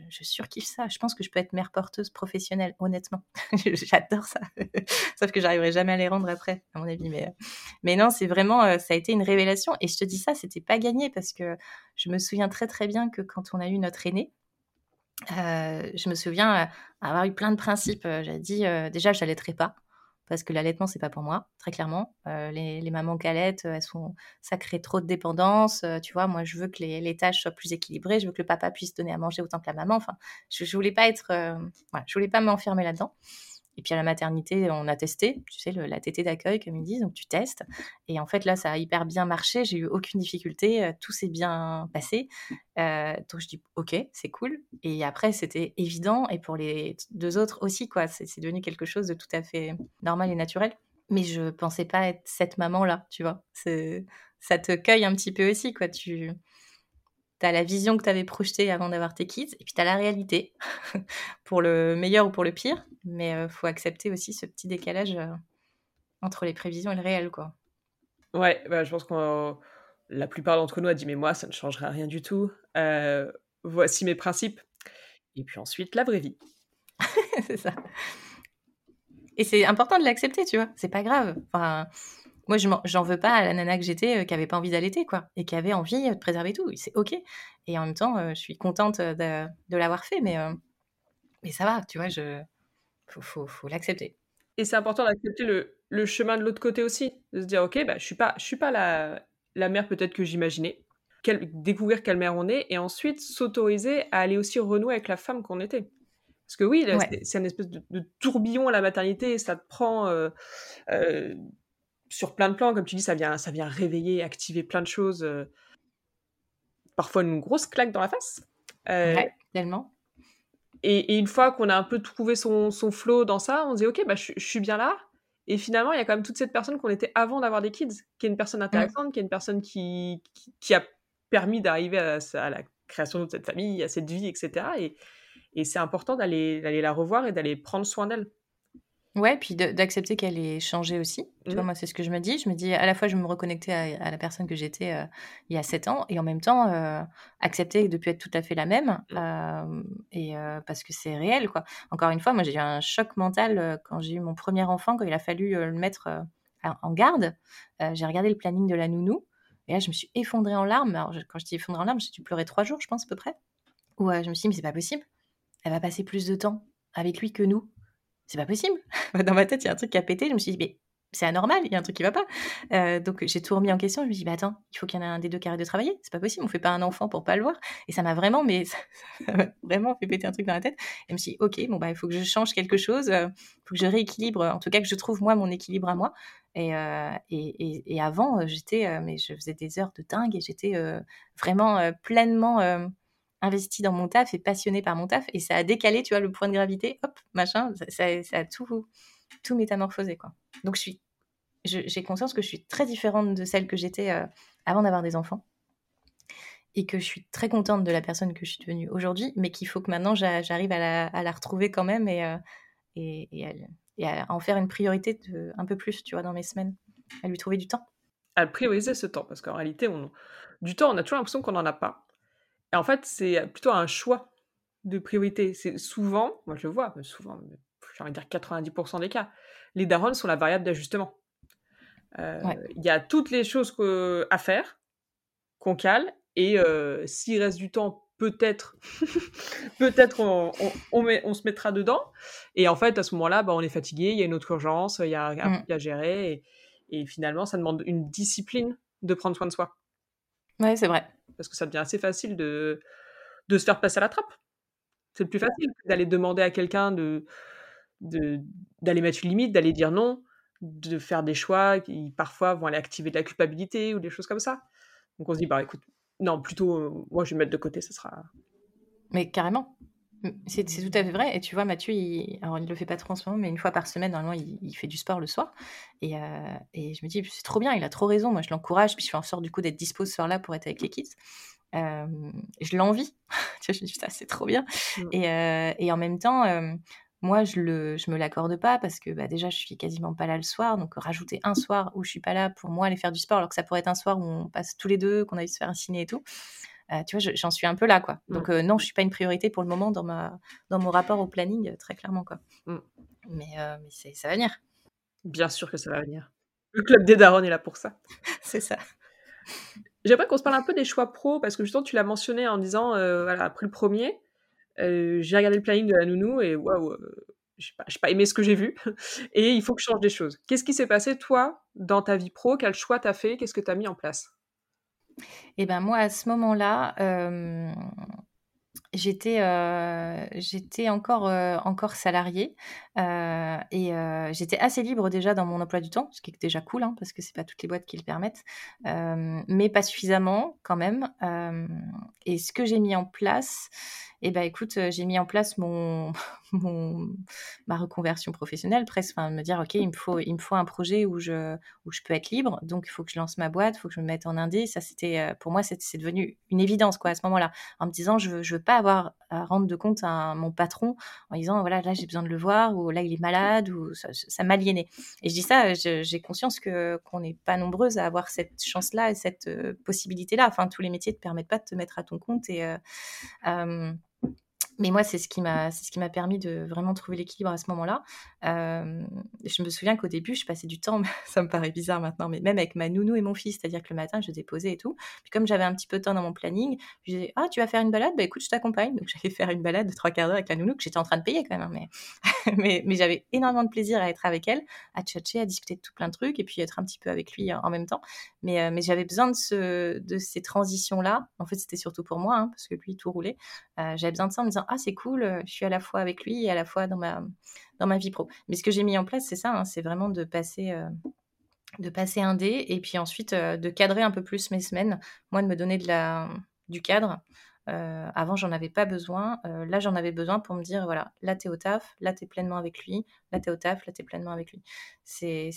Je surkiffe ça. Je pense que je peux être mère porteuse professionnelle, honnêtement. J'adore ça. Sauf que j'arriverai jamais à les rendre après, à mon avis. Mais, mais non, c'est vraiment, ça a été une révélation. Et je te dis ça, c'était pas gagné parce que je me souviens très très bien que quand on a eu notre aîné, euh, je me souviens euh, avoir eu plein de principes. Euh, J'ai dit déjà, je n'allaiterai pas parce que l'allaitement c'est pas pour moi, très clairement. les, mamans qui allaitent, sont, ça crée trop de dépendance. tu vois, moi je veux que les, tâches soient plus équilibrées. Je veux que le papa puisse donner à manger autant que la maman. Enfin, je, je voulais pas être, je voulais pas m'enfermer là-dedans. Et puis à la maternité, on a testé, tu sais, la tétée d'accueil, comme ils disent, donc tu testes. Et en fait, là, ça a hyper bien marché, j'ai eu aucune difficulté, euh, tout s'est bien passé. Euh, donc je dis, ok, c'est cool. Et après, c'était évident, et pour les deux autres aussi, quoi. C'est devenu quelque chose de tout à fait normal et naturel. Mais je pensais pas être cette maman-là, tu vois. Ça te cueille un petit peu aussi, quoi. Tu tu la vision que tu avais projetée avant d'avoir tes kids, et puis tu as la réalité, pour le meilleur ou pour le pire. Mais il euh, faut accepter aussi ce petit décalage euh, entre les prévisions et le réel. quoi. Ouais, bah, je pense que la plupart d'entre nous a dit, mais moi, ça ne changera rien du tout. Euh, voici mes principes. Et puis ensuite, la vraie vie. c'est ça. Et c'est important de l'accepter, tu vois. C'est pas grave. Enfin, moi, je j'en veux pas à la nana que j'étais euh, qui avait pas envie d'allaiter, quoi, et qui avait envie de préserver tout. C'est ok. Et en même temps, euh, je suis contente de, l'avoir fait, mais, euh, mais ça va, tu vois, je faut, faut, l'accepter. Et c'est important d'accepter le, le, chemin de l'autre côté aussi, de se dire, ok, bah, je suis pas, je suis pas la, la mère peut-être que j'imaginais. découvrir quelle mère on est, et ensuite s'autoriser à aller aussi renouer avec la femme qu'on était. Parce que oui, c'est un espèce de, tourbillon à la maternité, ça te prend sur plein de plans, comme tu dis, ça vient, ça vient réveiller, activer plein de choses. Euh, parfois une grosse claque dans la face. Euh, tellement. Et, une fois qu'on a un peu trouvé son, son flow dans ça, on se dit ok, bah, je, suis bien là. Et finalement, il y a quand même toute cette personne qu'on était avant d'avoir des kids, qui est une personne intéressante, qui est une personne qui, qui, a permis d'arriver à, à, la création de cette famille, à cette vie, etc. Et, et c'est important d'aller la revoir et d'aller prendre soin d'elle. Ouais, puis d'accepter qu'elle ait changé aussi. Tu vois, mmh. moi, c'est ce que je me dis. Je me dis, à la fois, je me reconnecter à, la personne que j'étais euh, il y a 7 ans, et en même temps, euh, accepter de ne plus être tout à fait la même, mmh. euh, et parce que c'est réel, quoi. Encore une fois, moi, j'ai eu un choc mental quand j'ai eu mon premier enfant, quand il a fallu le mettre en garde. j'ai regardé le planning de la nounou, et là, je me suis effondrée en larmes. Alors, quand je dis effondrée en larmes, j'ai dû pleurer trois jours, je pense, à peu près. Où je me suis dit, mais c'est pas possible. Elle va passer plus de temps avec lui que nous c'est pas possible. Dans ma tête, il y a un truc qui a pété. Je me suis dit, mais c'est anormal, il y a un truc qui va pas. Euh, donc j'ai tout remis en question. Je me dis, bah attends, il faut qu'il y en ait un des deux qui arrête de travailler. C'est pas possible, on fait pas un enfant pour pas le voir. Et ça m'a vraiment, mais vraiment fait péter un truc dans la tête. Et je me suis dit, ok, bon bah il faut que je change quelque chose, il faut que je rééquilibre, en tout cas que je trouve moi mon équilibre à moi. Et, et, et, avant, j'étais, mais je faisais des heures de dingue et j'étais vraiment pleinement investi dans mon taf et passionné par mon taf. Et ça a décalé, tu vois, le point de gravité, hop, machin, ça, a tout, tout métamorphosé, quoi. Donc, je suis, j'ai conscience que je suis très différente de celle que j'étais euh, avant d'avoir des enfants. Et que je suis très contente de la personne que je suis devenue aujourd'hui, mais qu'il faut que maintenant j'arrive à la, retrouver quand même et, euh, et, à, en faire une priorité de, un peu plus, tu vois, dans mes semaines, à lui trouver du temps. À prioriser ce temps, parce qu'en réalité, du temps, on a toujours l'impression qu'on n'en a pas. Et en fait, c'est plutôt un choix de priorité. C'est souvent, moi je le vois, mais souvent, j'ai envie de dire 90% des cas, les darons sont la variable d'ajustement. Euh, il y a toutes les choses à faire qu'on cale, et euh, s'il reste du temps, peut-être, peut-être on, on, se mettra dedans. Et en fait, à ce moment-là, bah, on est fatigué, il y a une autre urgence, il y a un truc à gérer, et, et finalement, ça demande une discipline de prendre soin de soi. Oui, c'est vrai parce que ça devient assez facile de, se faire passer à la trappe. C'est le plus facile d'aller demander à quelqu'un de, d'aller mettre une limite, d'aller dire non, de faire des choix qui parfois vont aller activer de la culpabilité ou des choses comme ça. Donc on se dit, bah écoute, non, plutôt, euh, moi je vais me mettre de côté, ça sera. Mais carrément. C'est tout à fait vrai. Et tu vois, Mathieu, il, alors il le fait pas trop en ce moment, mais une fois par semaine, normalement, il, fait du sport le soir. Et, euh, et je me dis, c'est trop bien, il a trop raison. Moi, je l'encourage, puis je fais en sorte du coup d'être dispo ce soir-là pour être avec les kids. Euh, je l'envie. je me dis, c'est trop bien. Mmh. Et, euh, et, en même temps, moi, je le, je me l'accorde pas parce que bah, déjà, je suis quasiment pas là le soir. Donc, rajouter un soir où je suis pas là pour moi aller faire du sport, alors que ça pourrait être un soir où on passe tous les deux, qu'on aille se faire un ciné et tout. Euh, tu vois, j'en suis un peu là, quoi. Donc, euh, non, je suis pas une priorité pour le moment dans, ma, dans mon rapport au planning, euh, très clairement, quoi. Mmh. Mais, mais ça va venir. Bien sûr que ça va venir. Le club des darons est là pour ça. C'est ça. J'aimerais qu'on se parle un peu des choix pro, parce que justement, tu l'as mentionné en disant, voilà, après le premier, j'ai regardé le planning de la nounou et waouh, je n'ai pas, pas, aimé ce que j'ai vu et il faut que je change des choses. Qu'est-ce qui s'est passé, toi, dans ta vie pro? Quel choix tu as fait? Qu'est-ce que tu as mis en place? Et ben moi, à ce moment-là, j'étais, j'étais encore, encore salariée, et j'étais assez libre déjà dans mon emploi du temps, ce qui est déjà cool, hein, parce que c'est pas toutes les boîtes qui le permettent, mais pas suffisamment quand même, et ce que j'ai mis en place et ben écoute, j'ai mis en place mon ma reconversion professionnelle, presque, enfin, me dire, ok, il me faut, il me faut un projet où je, où je peux être libre, donc il faut que je lance ma boîte, il faut que je me mette en indé. Ça, c'était, pour moi, c'est devenu une évidence, quoi, à ce moment-là, en me disant, je veux, je veux pas à rendre de compte à mon patron en disant, voilà, là, j'ai besoin de le voir, ou là, il est malade, ou ça, ça m'aliénait. Et je dis ça, j'ai conscience que qu'on n'est pas nombreuses à avoir cette chance-là et cette possibilité-là. Enfin, tous les métiers te permettent pas de te mettre à ton compte et mais moi, c'est ce qui m'a, c'est ce qui m'a permis de vraiment trouver l'équilibre à ce moment-là. Je me souviens qu'au début, je passais du temps, ça me paraît bizarre maintenant, mais même avec ma nounou et mon fils, c'est-à-dire que le matin, je déposais et tout. Puis comme j'avais un petit peu de temps dans mon planning, je disais ah tu vas faire une balade, bah écoute, je t'accompagne. Donc j'allais faire une balade de trois quarts d'heure avec la nounou que j'étais en train de payer quand même, hein, mais mais, j'avais énormément de plaisir à être avec elle, à tchatcher, à discuter de tout plein de trucs et puis être un petit peu avec lui en même temps. Mais mais j'avais besoin de ce de ces transitions là. En fait, c'était surtout pour moi hein, parce que lui tout roulait. J'avais besoin de ça en me disant ah c'est cool, euh, je suis à la fois avec lui et à la fois dans ma dans ma vie pro. Mais ce que j'ai mis en place, c'est ça, hein, c'est vraiment de passer euh, de passer un dé et puis ensuite de cadrer un peu plus mes semaines. Moi, de me donner de la du cadre. avant, j'en avais pas besoin. là, j'en avais besoin pour me dire voilà, là, t'es au taf, là, t'es pleinement avec lui, là, t'es au taf, là, t'es pleinement avec lui. C'est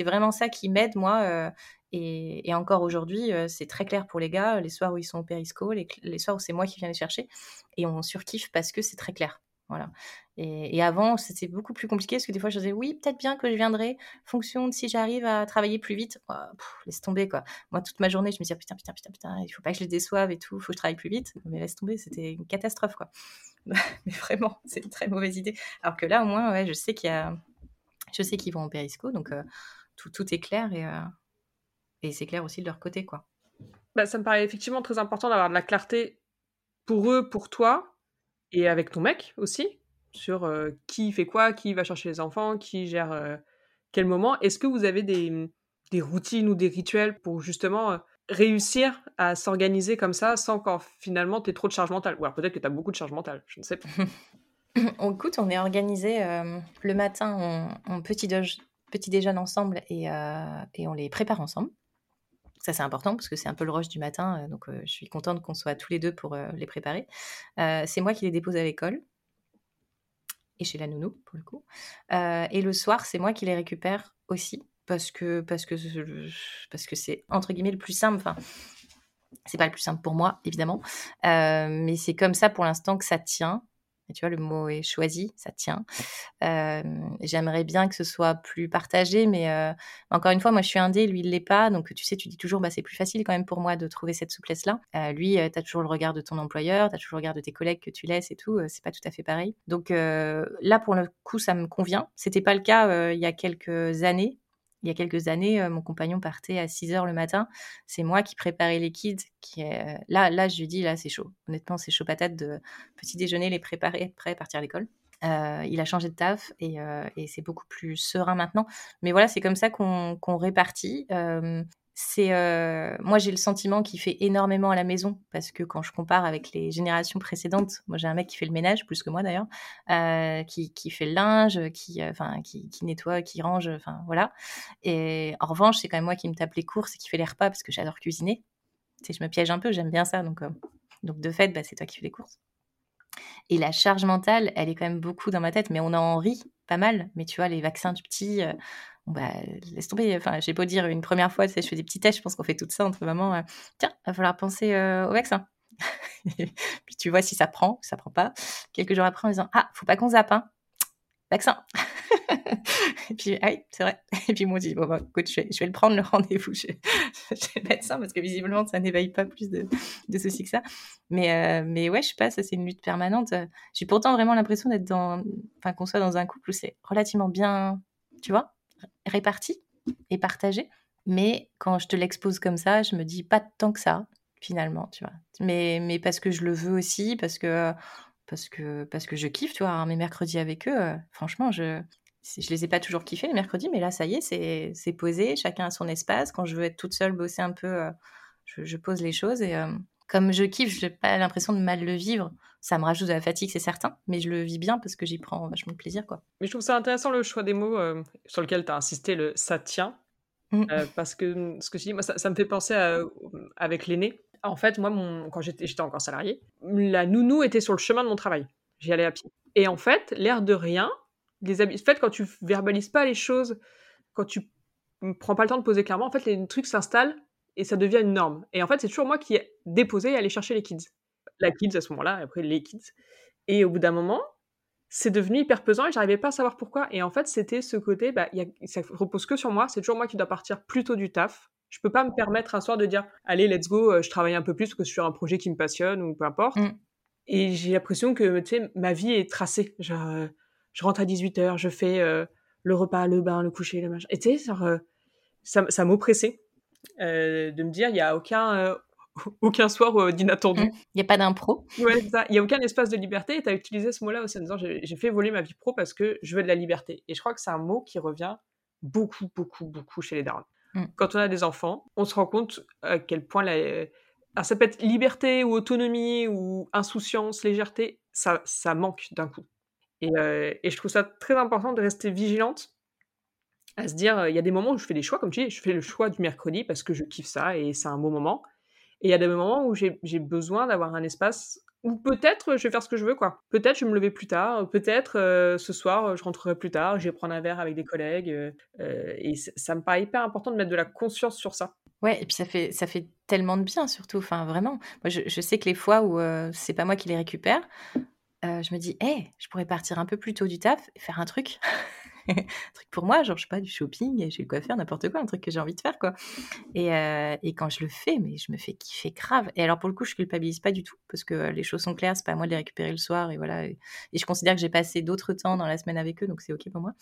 vraiment ça qui m'aide, moi. Et, encore aujourd'hui, c'est très clair pour les gars, les soirs où ils sont au périsco, les, soirs où c'est moi qui viens les chercher. Et on surkiffe parce que c'est très clair. Voilà. Et, avant, c'était beaucoup plus compliqué parce que des fois, je disais oui, peut-être bien que je viendrai, fonction de si j'arrive à travailler plus vite. Laisse tomber, quoi. Moi, toute ma journée, je me disais putain, putain, putain, putain, il faut pas que je les déçoive et tout, il faut que je travaille plus vite. Mais laisse tomber, c'était une catastrophe, quoi. Mais vraiment, c'est une très mauvaise idée. Alors que là, au moins, ouais, je sais qu'il y a. Je sais qu'ils vont au périsco, donc tout, tout est clair et et c'est clair aussi de leur côté, quoi. Bah, ça me paraît effectivement très important d'avoir de la clarté pour eux, pour toi, et avec ton mec aussi, sur qui fait quoi, qui va chercher les enfants, qui gère, quel moment. Est-ce que vous avez des, des routines ou des rituels pour justement réussir à s'organiser comme ça sans qu'en finalement tu aies trop de charge mentale? Ou alors peut-être que tu as beaucoup de charge mentale, je ne sais pas. Écoute, on est organisé le matin, on, petit, petit déjeune ensemble et, et, on les prépare ensemble. Ça, c'est important parce que c'est un peu le rush du matin. donc, je suis contente qu'on soit tous les deux pour les préparer. c'est moi qui les dépose à l'école et chez la nounou, pour le coup. et le soir, c'est moi qui les récupère aussi parce que parce que parce que c'est entre guillemets le plus simple. Enfin, c'est pas le plus simple pour moi, évidemment, mais c'est comme ça pour l'instant que ça tient. Et tu vois, le mot est choisi, ça tient. J'aimerais bien que ce soit plus partagé, mais encore une fois, moi, je suis indé, lui, il l'est pas. Donc, tu sais, tu dis toujours, bah, c'est plus facile quand même pour moi de trouver cette souplesse-là. lui, tu as toujours le regard de ton employeur, tu as toujours le regard de tes collègues que tu laisses et tout. c'est pas tout à fait pareil. Donc, là, pour le coup, ça me convient. C'était pas le cas il y a quelques années il y a quelques années, euh, mon compagnon partait à 6 heures le matin. C'est moi qui préparais les kids. Qui est... Là, là, je lui dis, là, c'est chaud. Honnêtement, c'est chaud patate de petit déjeuner, les préparer, prêt à partir à l'école. Euh, il a changé de taf euh, et c'est beaucoup plus serein maintenant. Mais voilà, c'est comme ça qu'on répartit c'est euh, moi j'ai le sentiment qu'il fait énormément à la maison parce que quand je compare avec les générations précédentes, moi j'ai un mec qui fait le ménage plus que moi d'ailleurs, euh, qui, qui, fait le linge, qui euh, enfin qui, qui, nettoie, qui range, enfin voilà. Et en revanche c'est quand même moi qui me tape les courses et qui fait les repas parce que j'adore cuisiner. Tu je me piège un peu, j'aime bien ça donc donc de fait bah, c'est toi qui fais les courses. Et la charge mentale, elle est quand même beaucoup dans ma tête, mais on en rit pas mal. Mais tu vois, les vaccins du petit, bah, laisse tomber. Enfin, vais pas dire une première fois, tu sais, je fais des petits tests, je pense qu'on fait tout ça entre mamans. Euh, Tiens, va falloir penser euh, au vaccin. puis tu vois si ça prend, ça prend pas. Quelques jours après, en disant Ah, faut pas qu'on zappe, hein. Vaccin. et puis, ah oui, c'est vrai. Et puis, moi, je dis Bon, bah, écoute, je vais, le prendre, le rendez-vous chez, chez le médecin, parce que visiblement, ça n'éveille pas plus de, de soucis que ça. Mais, euh, mais ouais, je sais pas, ça, c'est une lutte permanente. J'ai pourtant vraiment l'impression d'être dans. Enfin, qu'on soit dans un couple où c'est relativement bien, tu vois, réparti et partagé. Mais quand je te l'expose comme ça, je me dis pas tant que ça, finalement, tu vois. Mais, mais parce que je le veux aussi, parce que, parce que, parce que je kiffe, tu vois, mes mercredis avec eux, euh, franchement, je, je les ai pas toujours kiffés les mercredis, mais là, ça y est, c'est posé, chacun a son espace. Quand je veux être toute seule, bosser un peu, euh, je, pose les choses et, euh, comme je kiffe, je n'ai pas l'impression de mal le vivre. Ça me rajoute de la fatigue, c'est certain, mais je le vis bien parce que j'y prends vachement de plaisir. Quoi. Mais je trouve ça intéressant le choix des mots euh, sur lequel tu as insisté, le ça tient. Mmh. Euh, parce que ce que tu dis, moi, ça, me fait penser avec l'aîné. En fait, moi, mon, quand j'étais, j'étais encore salarié, la nounou était sur le chemin de mon travail. J'y allais à pied. Et en fait, l'air de rien, les en fait, quand tu verbalises pas les choses, quand tu prends pas le temps de poser clairement, en fait, les trucs s'installent et ça devient une norme. Et en fait, c'est toujours moi qui ai déposé et allé chercher les kids. La kids à ce moment-là, après les kids. Et au bout d'un moment, c'est devenu hyper pesant et j'arrivais pas à savoir pourquoi. Et en fait, c'était ce côté, bah, y a, ça repose que sur moi, c'est toujours moi qui dois partir plus tôt du taf. Je peux pas me permettre un soir de dire, allez, let's go, euh, je travaille un peu plus parce que je suis sur un projet qui me passionne ou peu importe. Mm. Et j'ai l'impression que, tu sais, ma vie est tracée. Genre, euh, je rentre à 18h, je fais euh, le repas, le bain, le coucher, le machin. Et tu sais, ça, ça m'oppressait. Euh, de me dire il n'y a aucun, euh, aucun soir euh, d'inattendu. Mmh. Il n'y a pas d'impro. Ouais, Il n'y a aucun espace de liberté. Et tu as utilisé ce mot-là aussi en disant j'ai fait voler ma vie pro parce que je veux de la liberté. Et je crois que c'est un mot qui revient beaucoup, beaucoup, beaucoup chez les darons. Mmh. Quand on a des enfants, on se rend compte à quel point la... ça peut être liberté ou autonomie ou insouciance, légèreté, ça, ça manque d'un coup. Et, et, je trouve ça très important de rester vigilante à se dire, il y a des moments où je fais des choix, comme tu dis, je fais le choix du mercredi parce que je kiffe ça et c'est un bon moment. Et il y a des moments où j'ai besoin d'avoir un espace où peut-être je vais faire ce que je veux, quoi. Peut-être je vais me lever plus tard, peut-être ce soir je rentrerai plus tard, je vais prendre un verre avec des collègues. et ça me paraît hyper important de mettre de la conscience sur ça. Ouais, et puis ça fait, ça fait tellement de bien, surtout. Enfin, vraiment. Moi, je, sais que les fois où c'est pas moi qui les récupère, je me dis, hé, je pourrais partir un peu plus tôt du taf et faire un truc. un truc pour moi, genre, je sais pas, du shopping, j'ai quoi faire, n'importe quoi, un truc que j'ai envie de faire, quoi. Et, euh, et, quand je le fais, mais je me fais kiffer grave. Et alors, pour le coup, je culpabilise pas du tout, parce que les choses sont claires, c'est pas à moi de les récupérer le soir, et voilà. Et, je considère que j'ai passé d'autres temps dans la semaine avec eux, donc c'est ok pour moi.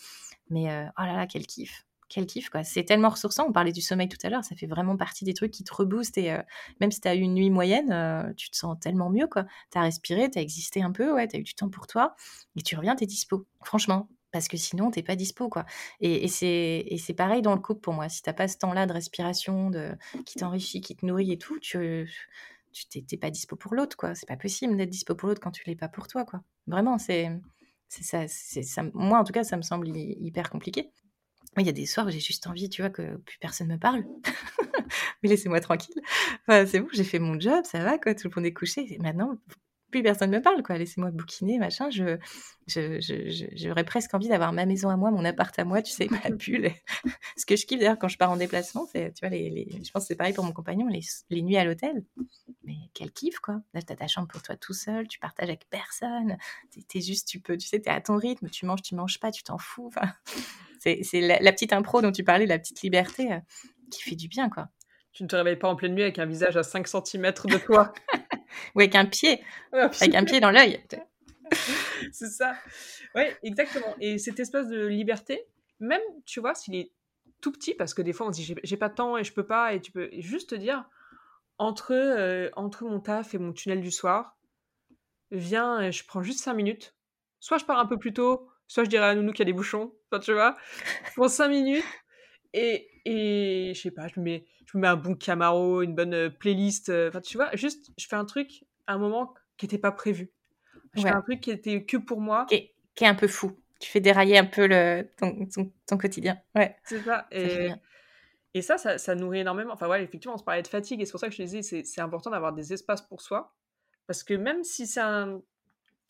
Mais euh, oh là là, quel kiff! Quel kiff, quoi. C'est tellement ressourçant. On parlait du sommeil tout à l'heure, ça fait vraiment partie des trucs qui te reboostent. Et euh, même si tu as eu une nuit moyenne, tu te sens tellement mieux, quoi. Tu as respiré, tu as existé un peu, ouais, tu as eu du temps pour toi, et tu reviens, tu es dispo. Franchement, parce que sinon t'es pas dispo quoi. Et, et c'est pareil dans le couple pour moi. Si t'as pas ce temps-là de respiration, de qui t'enrichit, qui te nourrit et tout, tu tu t'es pas dispo pour l'autre quoi. C'est pas possible d'être dispo pour l'autre quand tu l'es pas pour toi quoi. Vraiment c'est c'est ça. Moi en tout cas ça me semble hyper compliqué. Il y a des soirs où j'ai juste envie, tu vois, que plus personne me parle. Mais laissez-moi tranquille. C'est bon, j'ai fait mon job, ça va, quoi. Tout le monde est couché. Maintenant, plus personne me parle, quoi. Laissez-moi bouquiner, machin. Je, j'aurais presque envie d'avoir ma maison à moi, mon appart à moi, tu sais, ma bulle. Ce que je kiffe d'ailleurs quand je pars en déplacement, c'est, tu vois, les, je pense que c'est pareil pour mon compagnon, les, les nuits à l'hôtel. Mais quel kiff, quoi. Là, t'as ta chambre pour toi tout seul, tu partages avec personne. T'es, es juste, tu peux, tu sais, t'es à ton rythme, tu manges, tu manges pas, tu t'en fous. Enfin, c'est, c'est la, petite impro dont tu parlais, la petite liberté euh, qui fait du bien, quoi. Tu ne te réveilles pas en pleine nuit avec un visage à 5 cm de toi. Ou avec un pied. avec un pied dans l'œil. c'est ça. Oui, exactement. Et cette espèce de liberté, même, tu vois, s'il est tout petit, parce que des fois on se dit j'ai pas de temps et je peux pas, et tu peux juste te dire entre, euh, entre mon taf et mon tunnel du soir, viens, je prends juste 5 minutes. Soit je pars un peu plus tôt, soit je dirais à Nounou qu'il y a des bouchons, enfin, tu vois. Je prends 5 minutes et, et je sais pas, je me, mets, je me mets un bon Camaro, une bonne euh, playlist. Euh, enfin, tu vois, juste, je fais un truc à un moment qui n'était pas prévu. Je fais un truc qui était que pour moi. Qui est, qui est, un peu fou. Tu fais dérailler un peu le, ton, ton, quotidien. Ouais. C'est ça. Et, et ça, ça, ça, nourrit énormément. Enfin, ouais, effectivement, on se parlait de fatigue. Et c'est pour ça que je te disais, c'est important d'avoir des espaces pour soi. Parce que même si c'est un,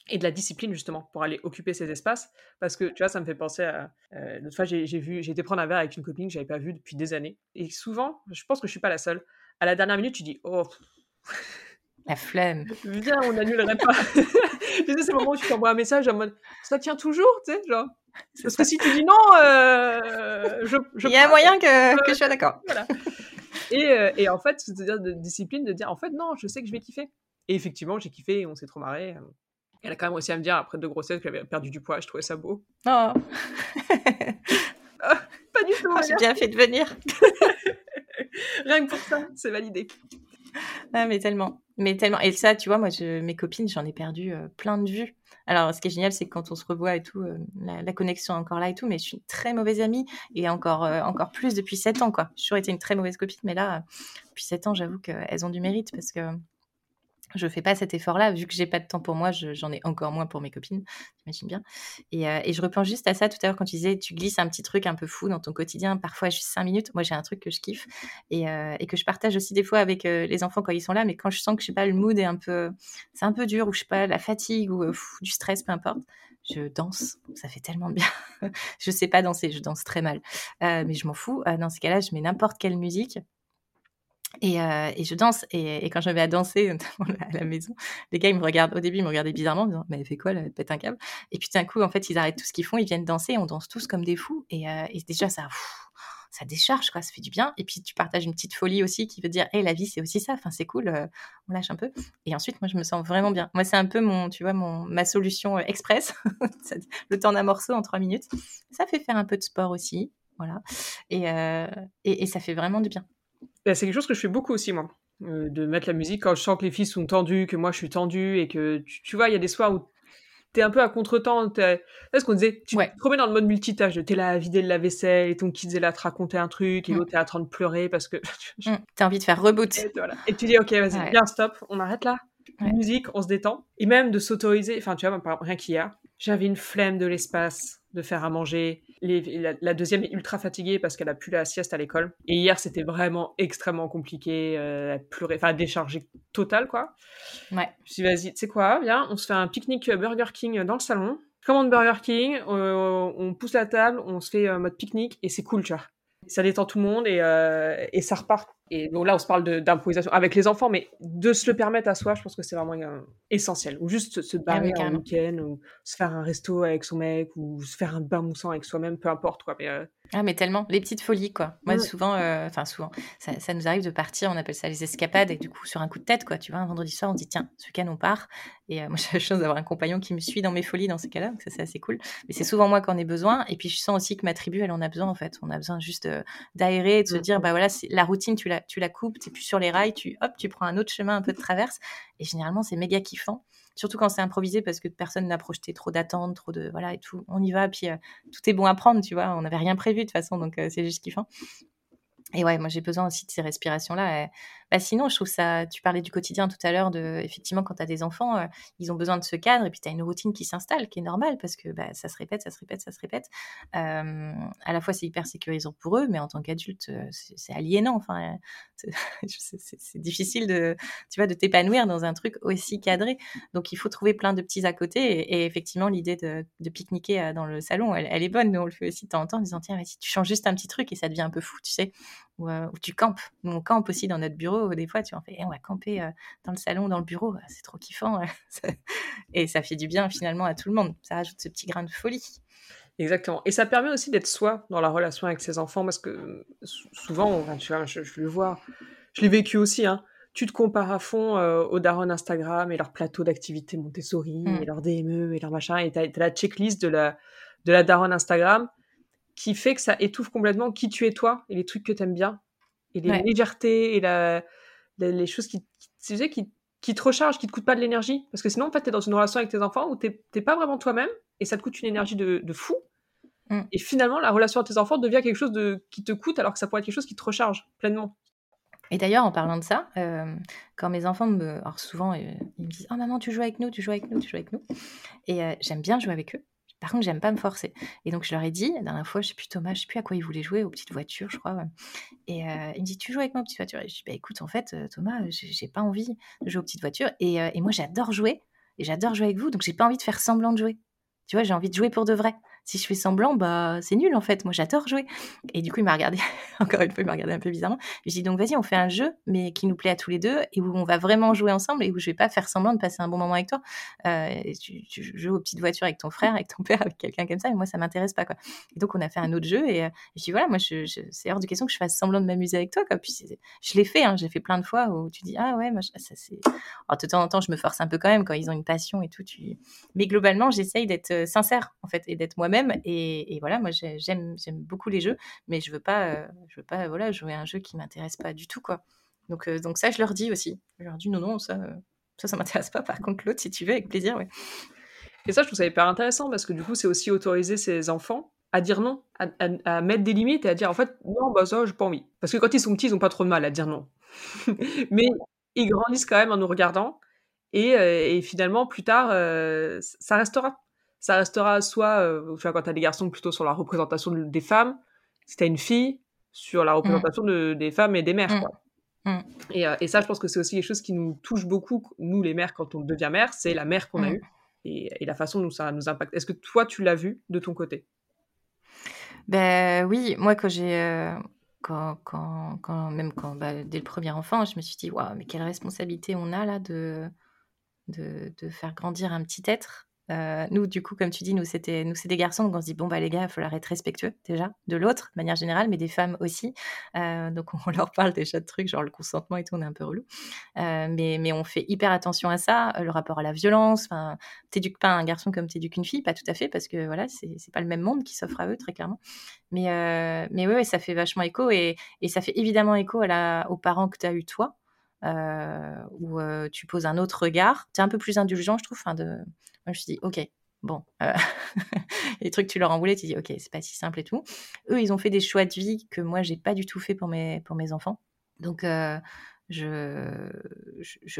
et de la discipline justement pour aller occuper ces espaces parce que tu vois ça me fait penser à euh, l'autre fois j'ai vu j'ai été prendre un verre avec une copine que j'avais pas vue depuis des années et souvent je pense que je suis pas la seule. À la dernière minute tu dis oh la flemme. Viens on n'annulerait pas. Tu sais c'est le moment où tu t'envoies un message en mode ça tient toujours tu sais genre. Parce que si tu dis non euh, je, il y a un moyen que, que je sois d'accord. voilà. et, euh, et en fait c'est-à-dire de discipline de dire en fait non je sais que je vais kiffer. Et effectivement j'ai kiffé et on s'est trop marré elle a quand même réussi à me dire après deux grossesses qu'elle avait perdu du poids. Je trouvais ça beau. Oh. Ah, pas du tout. Oh, J'ai bien fait de venir. Rien que pour ça, c'est validé. Ah, mais tellement. Mais tellement. Et ça, tu vois, moi, je, mes copines, j'en ai perdu euh, plein de vues. Alors, ce qui est génial, c'est que quand on se revoit et tout, euh, la, connexion est encore là et tout, mais je suis une très mauvaise amie et encore, euh, encore plus depuis 7 ans, quoi. J'ai toujours été une très mauvaise copine, mais là, depuis 7 ans, j'avoue qu'elles ont du mérite parce que je fais pas cet effort-là, vu que j'ai pas de temps pour moi, j'en ai encore moins pour mes copines, j'imagine bien. Et, euh, et, je repense juste à ça tout à l'heure quand tu disais, tu glisses un petit truc un peu fou dans ton quotidien, parfois juste cinq minutes. Moi, j'ai un truc que je kiffe et, euh, que je partage aussi des fois avec euh, les enfants quand ils sont là, mais quand je sens que je sais pas, le mood est un peu, c'est un peu dur ou je sais pas, la fatigue ou du stress, peu importe. Je danse, ça fait tellement de bien. je sais pas danser, je danse très mal, mais je m'en fous. dans ce cas-là, je mets n'importe quelle musique et, euh, et, je danse. Et, quand je vais à danser, notamment à la maison, les gars, ils me regardent. Au début, ils me regardaient bizarrement, en disant Mais elle fait quoi, Elle pète un câble? Et puis d'un coup, en fait, ils arrêtent tout ce qu'ils font, ils viennent danser, on danse tous comme des fous. Et, euh, déjà, ça, ça décharge, quoi, ça fait du bien. Et puis tu partages une petite folie aussi qui veut dire Hé, la vie, c'est aussi ça. Enfin, c'est cool, euh, on lâche un peu. Et ensuite, moi, je me sens vraiment bien. Moi, c'est un peu mon, tu vois, mon, ma solution express. le temps d'un morceau en trois minutes. Ça fait faire un peu de sport aussi. Voilà. Et ça fait vraiment du bien. Bah, c'est quelque chose que je fais beaucoup aussi, moi. Euh, de mettre la musique quand je sens que les filles sont tendues, que moi je suis tendue et que tu, vois, il y a des soirs où t'es un peu à contre-temps. C'est ce qu'on disait, tu te remets dans le mode multitâche. T'es là à vider le lave-vaisselle et ton kid est là à te raconter un truc et mm. l'autre est en train de pleurer parce que. mm. T'as envie de faire reboot. Et, tu dis, ok, vas-y, bien stop, on arrête là. Musique, on se détend. Et même de s'autoriser, enfin, tu vois, rien qu'hier, j'avais une flemme de l'espace de faire à manger. La, deuxième est ultra fatiguée parce qu'elle a plus la sieste à l'école. Et hier, c'était vraiment extrêmement compliqué. Euh, elle pleurait, enfin, déchargée totale, quoi. Ouais. Je me suis vas-y, tu sais quoi, viens, on se fait un pique-nique Burger King dans le salon. Commande Burger King, euh, on pousse la table, on se fait un mode pique-nique et c'est cool, tu vois. Ça détend tout le monde et, euh, et ça repart et donc là, on se parle d'improvisation avec les enfants, mais de se le permettre à soi, je pense que c'est vraiment euh, essentiel. Ou juste se ah barrer un week-end, ou se faire un resto avec son mec, ou se faire un bain moussant avec soi-même, peu importe quoi. Mais, euh, Ah, mais tellement, les petites folies quoi. Moi, souvent, euh, enfin souvent, ça, ça, nous arrive de partir, on appelle ça les escapades, et du coup, sur un coup de tête quoi, tu vois, un vendredi soir, on dit tiens, ce week-end on part. Et moi, j'ai la chance d'avoir un compagnon qui me suit dans mes folies dans ces cas-là, donc ça c'est assez cool. Mais c'est souvent moi qu'on ait besoin, et puis je sens aussi que ma tribu, elle en a besoin en fait. On a besoin juste d'aérer, de se mmh. dire bah voilà, la routine, tu la, tu la coupes, sur les rails, tu hop, tu prends un autre chemin un peu de traverse. Et généralement, c'est méga kiffant. surtout quand c'est improvisé parce que personne n'a projeté trop d'attentes, trop de voilà et tout. On y va, puis tout est bon à prendre, tu vois. On n'avait rien prévu de toute façon, donc c'est juste kiffant. Et ouais, moi j'ai besoin aussi de ces respirations-là. Bah, sinon, je trouve ça. Tu parlais du quotidien tout à l'heure, de effectivement, quand tu as des enfants, euh, ils ont besoin de ce cadre, et puis tu as une routine qui s'installe, qui est normale, parce que bah, ça se répète, ça se répète, ça se répète. Euh, à la fois, c'est hyper sécurisant pour eux, mais en tant qu'adulte, euh, c'est aliénant. Enfin, c'est difficile de, tu vois, de t'épanouir dans un truc aussi cadré. Donc, il faut trouver plein de petits à côté. Et, effectivement, l'idée de, pique-niquer dans le salon, elle, est bonne. Nous, on le fait aussi de temps en temps, en disant tiens, si tu changes juste un petit truc et ça devient un peu fou, tu sais, ou, tu campes. Nous, on campe aussi dans notre bureau des fois, tu en fais, eh, on va camper euh, dans le salon, dans le bureau, c'est trop kiffant. et ça fait du bien finalement à tout le monde. Ça rajoute ce petit grain de folie. Exactement. Et ça permet aussi d'être soi dans la relation avec ses enfants, parce que souvent, tu vois, je, le vois, je l'ai vécu aussi, hein. tu te compares à fond euh, aux darons Instagram et leur plateau d'activité Montessori, mmh. et leur DME, et leur machin, et tu as, la checklist de la, de la daronne Instagram qui fait que ça étouffe complètement qui tu es toi et les trucs que tu aimes bien, et les légèretés, et la, les, choses qui, qui, qui, qui te rechargent, qui te coûtent pas de l'énergie. Parce que sinon, en fait, tu es dans une relation avec tes enfants où tu n'es pas vraiment toi-même et ça te coûte une énergie de, de fou. Mm. Et finalement, la relation avec tes enfants devient quelque chose de, qui te coûte alors que ça pourrait être quelque chose qui te recharge pleinement. Et d'ailleurs, en parlant de ça, euh, quand mes enfants me. Alors souvent, euh, ils me disent Oh maman, tu joues avec nous, tu joues avec nous, tu joues avec nous. Et euh, j'aime bien jouer avec eux. Par contre, j'aime pas me forcer. Et donc, je leur ai dit, la dernière fois, je sais plus Thomas, je sais plus à quoi il voulait jouer, aux petites voitures, je crois. Et euh, il me dit, tu joues avec moi aux petites voitures? Et je dis, bah écoute, en fait, euh, Thomas, j'ai pas envie de jouer aux petites voitures. Et, euh, et moi, j'adore jouer. Et j'adore jouer avec vous. Donc, j'ai pas envie de faire semblant de jouer. Tu vois, j'ai envie de jouer pour de vrai si je fais semblant, bah c'est nul en fait. Moi j'adore jouer. Et du coup il m'a regardé, encore une fois il m'a regardé un peu bizarrement. Je dis donc vas-y on fait un jeu mais qui nous plaît à tous les deux et où on va vraiment jouer ensemble et où je vais pas faire semblant de passer un bon moment avec toi. Euh, tu, joues aux petites voitures avec ton frère, avec ton père, avec quelqu'un comme ça. Mais moi ça m'intéresse pas quoi. Et donc on a fait un autre jeu et, euh, je dis voilà moi c'est hors de question que je fasse semblant de m'amuser avec toi quoi. Puis je l'ai fait, hein, j'ai fait plein de fois où tu dis ah ouais moi, ça c'est. Alors de temps en temps je me force un peu quand même quand ils ont une passion et tout. Mais globalement j'essaye d'être euh, sincère en fait et d'être et, voilà, moi j'aime beaucoup les jeux, mais je veux pas euh, je veux pas voilà jouer un jeu qui m'intéresse pas du tout quoi. Donc euh, donc ça je leur dis aussi. Je leur dis non non ça euh, ça m'intéresse pas. Par contre l'autre si tu veux avec plaisir ouais. Et ça je trouve ça hyper intéressant parce que du coup c'est aussi autoriser ses enfants à dire non, à, mettre des limites et à dire en fait non bah ça j'ai pas envie. Parce que quand ils sont petits ils ont pas trop de mal à dire non. mais ils grandissent quand même en nous regardant et, et finalement plus tard ça restera ça restera soit, euh, tu vois, quand t'as des garçons, plutôt sur la représentation des femmes, si t'as une fille, sur la représentation de, des femmes et des mères, quoi. Mm. Et, euh, et, ça, je pense que c'est aussi quelque chose qui nous touche beaucoup, nous les mères, quand on devient mère, c'est la mère qu'on a mm. eue et, et, la façon dont ça nous impacte. Est-ce que toi, tu l'as vu de ton côté? Ben oui, moi quand j'ai... Euh, quand, quand, quand, même quand, bah, dès le premier enfant, je me suis dit, waouh, mais quelle responsabilité on a là de, de, de faire grandir un petit être euh, nous, du coup, comme tu dis, nous, c'était, nous, c'est des garçons, donc on se dit, bon, bah, les gars, il faut falloir être respectueux, déjà, de l'autre, de manière générale, mais des femmes aussi. Euh, donc, on leur parle déjà de trucs, genre le consentement et tout, on est un peu relou. Euh, mais, mais on fait hyper attention à ça, le rapport à la violence. Enfin, t'éduques pas un garçon comme t'éduques une fille, pas tout à fait, parce que voilà, c'est, c'est pas le même monde qui s'offre à eux, très clairement. Mais, mais oui, ça fait vachement écho et, ça fait évidemment écho à la, aux parents que tu as eu toi. où tu poses un autre regard. Tu es un peu plus indulgent, je trouve. De, je me suis dit, ok, bon, euh, les trucs tu leur envoulais, tu dis, ok, c'est pas si simple et tout. Eux, ils ont fait des choix de vie que moi, j'ai pas du tout fait pour mes, pour mes enfants. Donc, euh, je,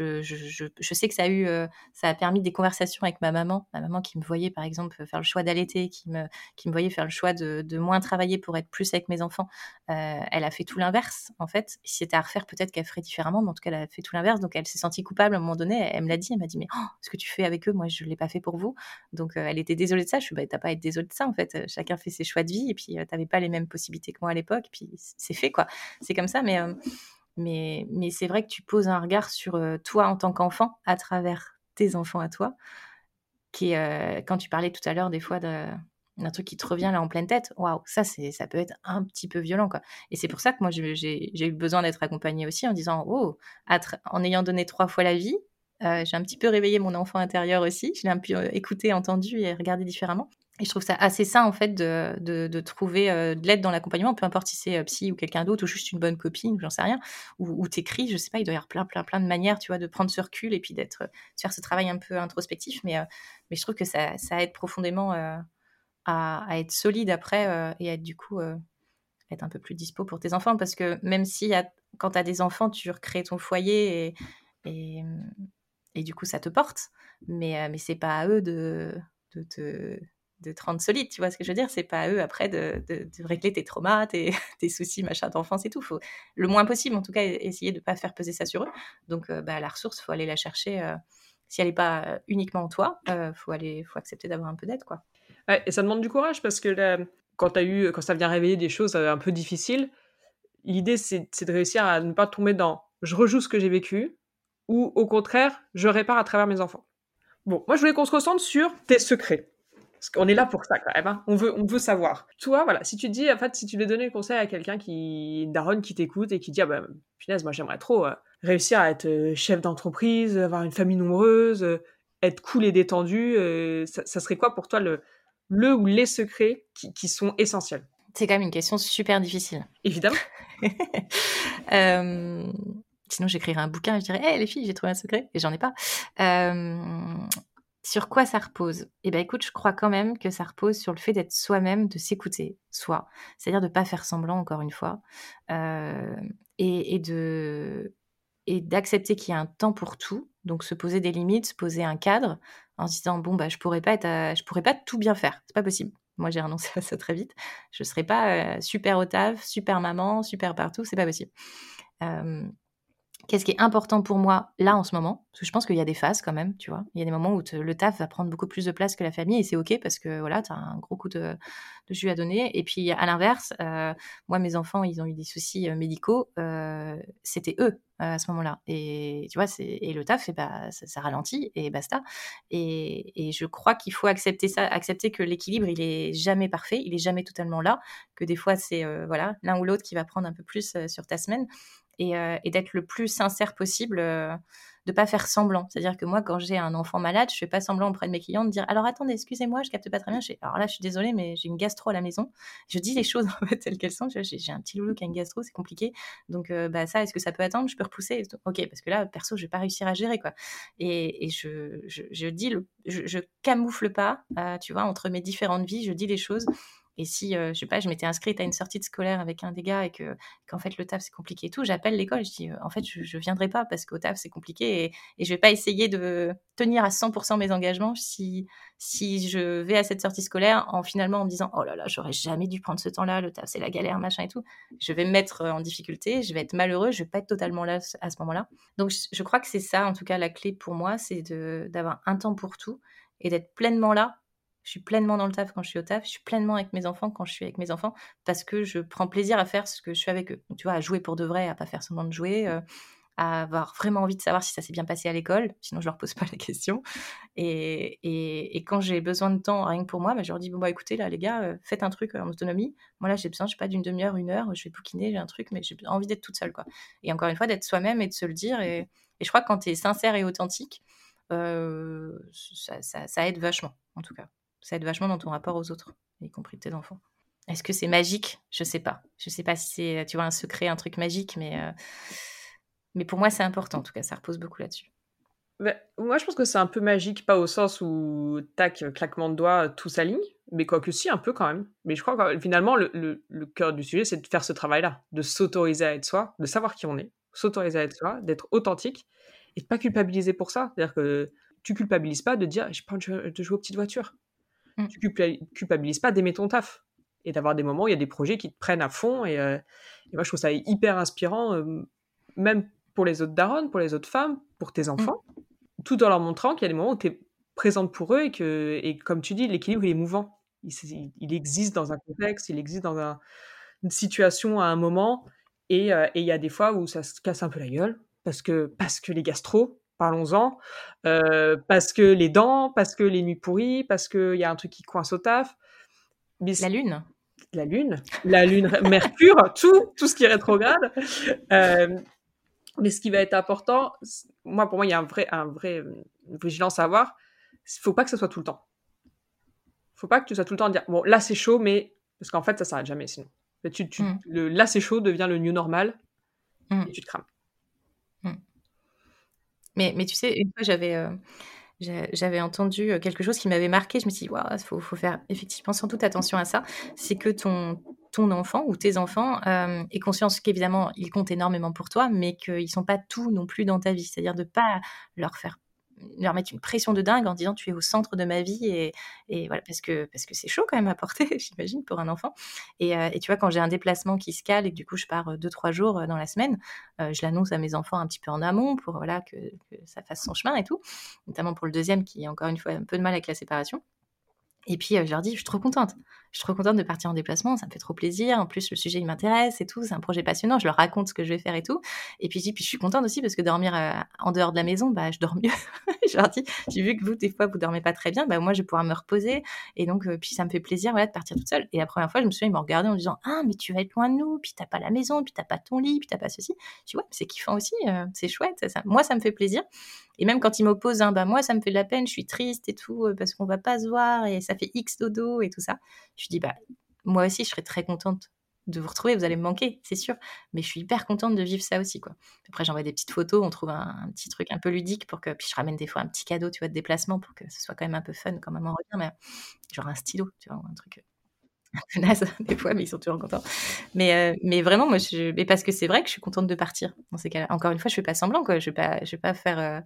sais que ça a eu, euh, ça a permis des conversations avec ma maman, ma maman qui me voyait par exemple faire le choix d'allaiter, qui me, voyait faire le choix de, moins travailler pour être plus avec mes enfants. Euh, elle a fait tout l'inverse en fait. Si c'était à refaire, peut-être qu'elle ferait différemment, mais en tout cas, elle a fait tout l'inverse. Donc elle s'est sentie coupable à un moment donné. Elle, me l'a dit, elle m'a dit mais oh, ce que tu fais avec eux, moi je l'ai pas fait pour vous. Donc euh, elle était désolée de ça. Je suis bah t'as pas à être désolée de ça en fait. Chacun fait ses choix de vie et puis t'avais pas les mêmes possibilités que moi à l'époque. Puis c'est fait quoi. C'est comme ça, mais mais, mais c'est vrai que tu poses un regard sur toi en tant qu'enfant à travers tes enfants à toi. Quand tu parlais tout à l'heure des fois d'un truc qui te revient là en pleine tête, waouh, ça c'est ça peut être un petit peu violent. Et c'est pour ça que moi j'ai eu besoin d'être accompagnée aussi en disant oh, en ayant donné trois fois la vie, j'ai un petit peu réveillé mon enfant intérieur aussi. Je l'ai un peu écouté, entendu et regardé différemment. Et je trouve ça assez sain, en fait, de, de, trouver euh, de l'aide dans l'accompagnement, peu importe si c'est euh, psy ou quelqu'un d'autre, ou juste une bonne copine, ou j'en sais rien, ou, t'écris, je sais pas, il doit y avoir plein, plein, plein de manières, tu vois, de prendre ce recul et puis d'être, de faire ce travail un peu introspectif, mais, euh, mais je trouve que ça, ça aide profondément à, à, être solide après et à être, du coup, être un peu plus dispo pour tes enfants, parce que même si a, quand tu as des enfants, tu recrées ton foyer et, et, et, du coup, ça te porte, mais, mais c'est pas à eux de, de te de te rendre solide, tu vois ce que je veux dire? C'est pas à eux après de, de, régler tes traumas, tes, soucis, machin d'enfance et tout. Faut le moins possible, en tout cas, essayer de pas faire peser ça sur eux. Donc, euh, bah, la ressource, faut aller la chercher. Euh, si elle n'est pas euh, uniquement en toi, faut aller, faut accepter d'avoir un peu d'aide, quoi. et ça demande du courage parce que quand as eu, quand ça vient réveiller des choses un peu difficiles, l'idée c'est de réussir à ne pas tomber dans je rejoue ce que j'ai vécu ou au contraire je répare à travers mes enfants. Bon, moi je voulais qu'on se concentre sur tes secrets. Parce qu'on est là pour ça quand même. Hein. On, veut, on veut savoir. Toi, voilà, si tu dis, en fait, si tu veux donner le conseil à quelqu'un qui, daronne, qui t'écoute et qui dit, ah ben, punaise, moi j'aimerais trop euh, réussir à être euh, chef d'entreprise, avoir une famille nombreuse, euh, être cool et détendu, ça, serait quoi pour toi le, le ou les secrets qui, qui sont essentiels? C'est quand même une question super difficile. Évidemment. Sinon, j'écrirais un bouquin et je dirais, hé les filles, j'ai trouvé un secret. Et j'en ai pas. Sur quoi ça repose? Eh bien, écoute, je crois quand même que ça repose sur le fait d'être soi-même, de s'écouter, soi. C'est-à-dire de ne pas faire semblant, encore une fois, euh, et, de d'accepter qu'il y a un temps pour tout. Donc, se poser des limites, se poser un cadre, en se disant bon bah je pourrais pas je pourrais pas tout bien faire, c'est pas possible. Moi, j'ai renoncé à ça très vite. Je serais pas euh, super au super maman, super partout, c'est pas possible. Euh, Qu'est-ce qui est important pour moi là en ce moment? Parce que je pense qu'il y a des phases quand même, tu vois. Il y a des moments où le taf va prendre beaucoup plus de place que la famille et c'est ok parce que voilà, tu as un gros coup de, jus à donner. Et puis à l'inverse, euh, moi mes enfants ils ont eu des soucis euh, médicaux, euh, c'était eux à ce moment-là. Et tu vois, et le taf, et bah, ça, ralentit et basta. Et, et je crois qu'il faut accepter ça, accepter que l'équilibre il est jamais parfait, il est jamais totalement là, que des fois c'est voilà l'un ou l'autre qui va prendre un peu plus sur ta semaine euh, et, d'être le plus sincère possible, euh, de pas faire semblant. C'est-à-dire que moi, quand j'ai un enfant malade, je fais pas semblant auprès de mes clients de dire alors attendez, excusez-moi, je capte pas très bien. alors là, je suis désolée, mais j'ai une gastro à la maison. Je dis les choses telles qu'elles sont. J'ai un petit loulou qui a une gastro, c'est compliqué. Donc euh, bah ça, est-ce que ça peut attendre? Je peux repousser Ok, parce que là, perso, je vais pas réussir à gérer quoi. Et, je, je, dis, le, je, je camoufle pas, tu vois, entre mes différentes vies, je dis les choses et si, euh, je sais pas, je m'étais inscrite à une sortie de scolaire avec un des gars et que qu'en fait le taf c'est compliqué et tout, j'appelle l'école, je dis euh, en fait je, je viendrai pas parce qu'au taf c'est compliqué et, et je vais pas essayer de tenir à 100% mes engagements si si je vais à cette sortie scolaire en finalement en me disant oh là là j'aurais jamais dû prendre ce temps-là, le taf c'est la galère machin et tout, je vais me mettre euh, en difficulté, je vais être malheureux, je vais pas être totalement là à ce moment-là. Donc je, je crois que c'est ça en tout cas la clé pour moi, c'est de d'avoir un temps pour tout et d'être pleinement là je suis pleinement dans le taf quand je suis au taf, je suis pleinement avec mes enfants quand je suis avec mes enfants, parce que je prends plaisir à faire ce que je fais avec eux. Donc, tu vois, à jouer pour de vrai, à pas faire semblant de jouer, euh, à avoir vraiment envie de savoir si ça s'est bien passé à l'école, sinon je leur pose pas la question. Et, et, quand j'ai besoin de temps rien que pour moi, bah, je leur dis bon bah écoutez là les gars, euh, faites un truc en autonomie. Moi là j'ai besoin, je sais pas d'une demi-heure, une heure, je vais bouquiner, j'ai un truc, mais j'ai envie d'être toute seule quoi. Et encore une fois d'être soi-même et de se le dire. Et, je crois que quand tu es sincère et authentique, euh, ça, ça aide vachement en tout cas ça aide vachement dans ton rapport aux autres, y compris tes enfants. Est-ce que c'est magique? Je sais pas. Je sais pas si c'est, tu vois, un secret, un truc magique, mais, euh, mais pour moi, c'est important. En tout cas, ça repose beaucoup là-dessus. moi, je pense que c'est un peu magique, pas au sens où, tac, claquement de doigts, tout s'aligne, mais quoique si, un peu quand même. Mais je crois que finalement, le, le, le cœur du sujet, c'est de faire ce travail-là, de s'autoriser à être soi, de savoir qui on est, s'autoriser à être soi, d'être authentique, et de pas culpabiliser pour ça. C'est-à-dire que tu culpabilises pas de dire, j'ai pas envie de jouer aux petites voitures. Mmh. Tu culpabilises pas d'aimer ton taf et d'avoir des moments où il y a des projets qui te prennent à fond. Et, euh, moi, je trouve ça hyper inspirant, euh, même pour les autres darons, pour les autres femmes, pour tes mmh. enfants, tout en leur montrant qu'il y a des moments où tu es présente pour eux et que, et comme tu dis, l'équilibre, il est mouvant. Il, existe dans un contexte, il existe dans une situation à un moment. Euh, et il y a des fois où ça se casse un peu la gueule parce que, parce que les gastro, parlons-en. Euh, parce que les dents, parce que les nuits pourries, parce qu'il y a un truc qui coince au taf. la lune. La lune, la lune, Mercure, tout, tout ce qui est rétrograde. Euh, mais ce qui va être important, moi pour moi il y a un vrai, un vrai vigilance à avoir. Il faut pas que ce soit tout le temps. faut pas que tu sois tout le temps à dire bon là c'est chaud, mais parce qu'en fait ça s'arrête jamais sinon. Tu, tu, Mm. le, là c'est chaud devient le new normal Mm. et tu te crames. Mais, mais tu sais, une fois, j'avais euh, entendu euh, quelque chose qui m'avait marqué. Je me suis dit, il faut, faut faire effectivement sans doute attention à ça. C'est que ton, ton enfant ou tes enfants euh, aient conscience qu'évidemment, ils comptent énormément pour toi, mais qu'ils ne sont pas tout non plus dans ta vie. C'est-à-dire de ne pas leur faire leur mettre une pression de dingue en disant tu es au centre de ma vie et, et voilà parce que parce que c'est chaud quand même à porter j'imagine pour un enfant et, euh, et tu vois quand j'ai un déplacement qui se cale et que du coup je pars euh, deux trois jours euh, dans la semaine je l'annonce à mes enfants un petit peu en amont pour voilà que, ça fasse son chemin et tout notamment pour le deuxième qui a encore une fois un peu de mal avec la séparation. Et puis je leur dis je suis trop contente je suis trop contente de partir en déplacement, ça me fait trop plaisir. En plus, le sujet, il m'intéresse et tout. C'est un projet passionnant. Je leur raconte ce que je vais faire et tout. Et puis, je suis contente aussi parce que dormir euh, en dehors de la maison, bah, je dors mieux. je leur dis, j'ai vu que vous, des fois, vous dormez pas très bien. Bah, moi, je vais pouvoir me reposer. Et donc, euh, puis ça me fait plaisir, voilà, de partir toute seule. Et la première fois, je me souviens, ils m'ont regardé en disant, ah, mais tu vas être loin de nous. Puis t'as pas la maison, puis t'as pas ton lit, puis t'as pas ceci. Je dis, ouais, c'est kiffant aussi. euh, c'est chouette. Moi, ça me fait plaisir. Et même quand ils m'opposent, hein, bah, moi, ça me fait de la peine. Je suis triste et tout parce qu'on va pas se voir et ça fait X dodo et tout ça. Dis, bah, moi aussi, je serais très contente de vous retrouver. Vous allez me manquer, c'est sûr. Mais je suis hyper contente de vivre ça aussi, quoi. Après, j'envoie des petites photos, on trouve un, petit truc un peu ludique pour que. Puis je ramène des fois un petit cadeau, tu vois, de déplacement pour que ce soit quand même un peu fun quand maman revient. Mais genre un stylo, tu vois, un truc un peu naze des fois, mais ils sont toujours contents. Mais, euh, mais vraiment, moi, je, mais parce que c'est vrai que je suis contente de partir dans ces cas-là. Encore une fois, je fais pas semblant, quoi. Je vais je vais pas faire. euh,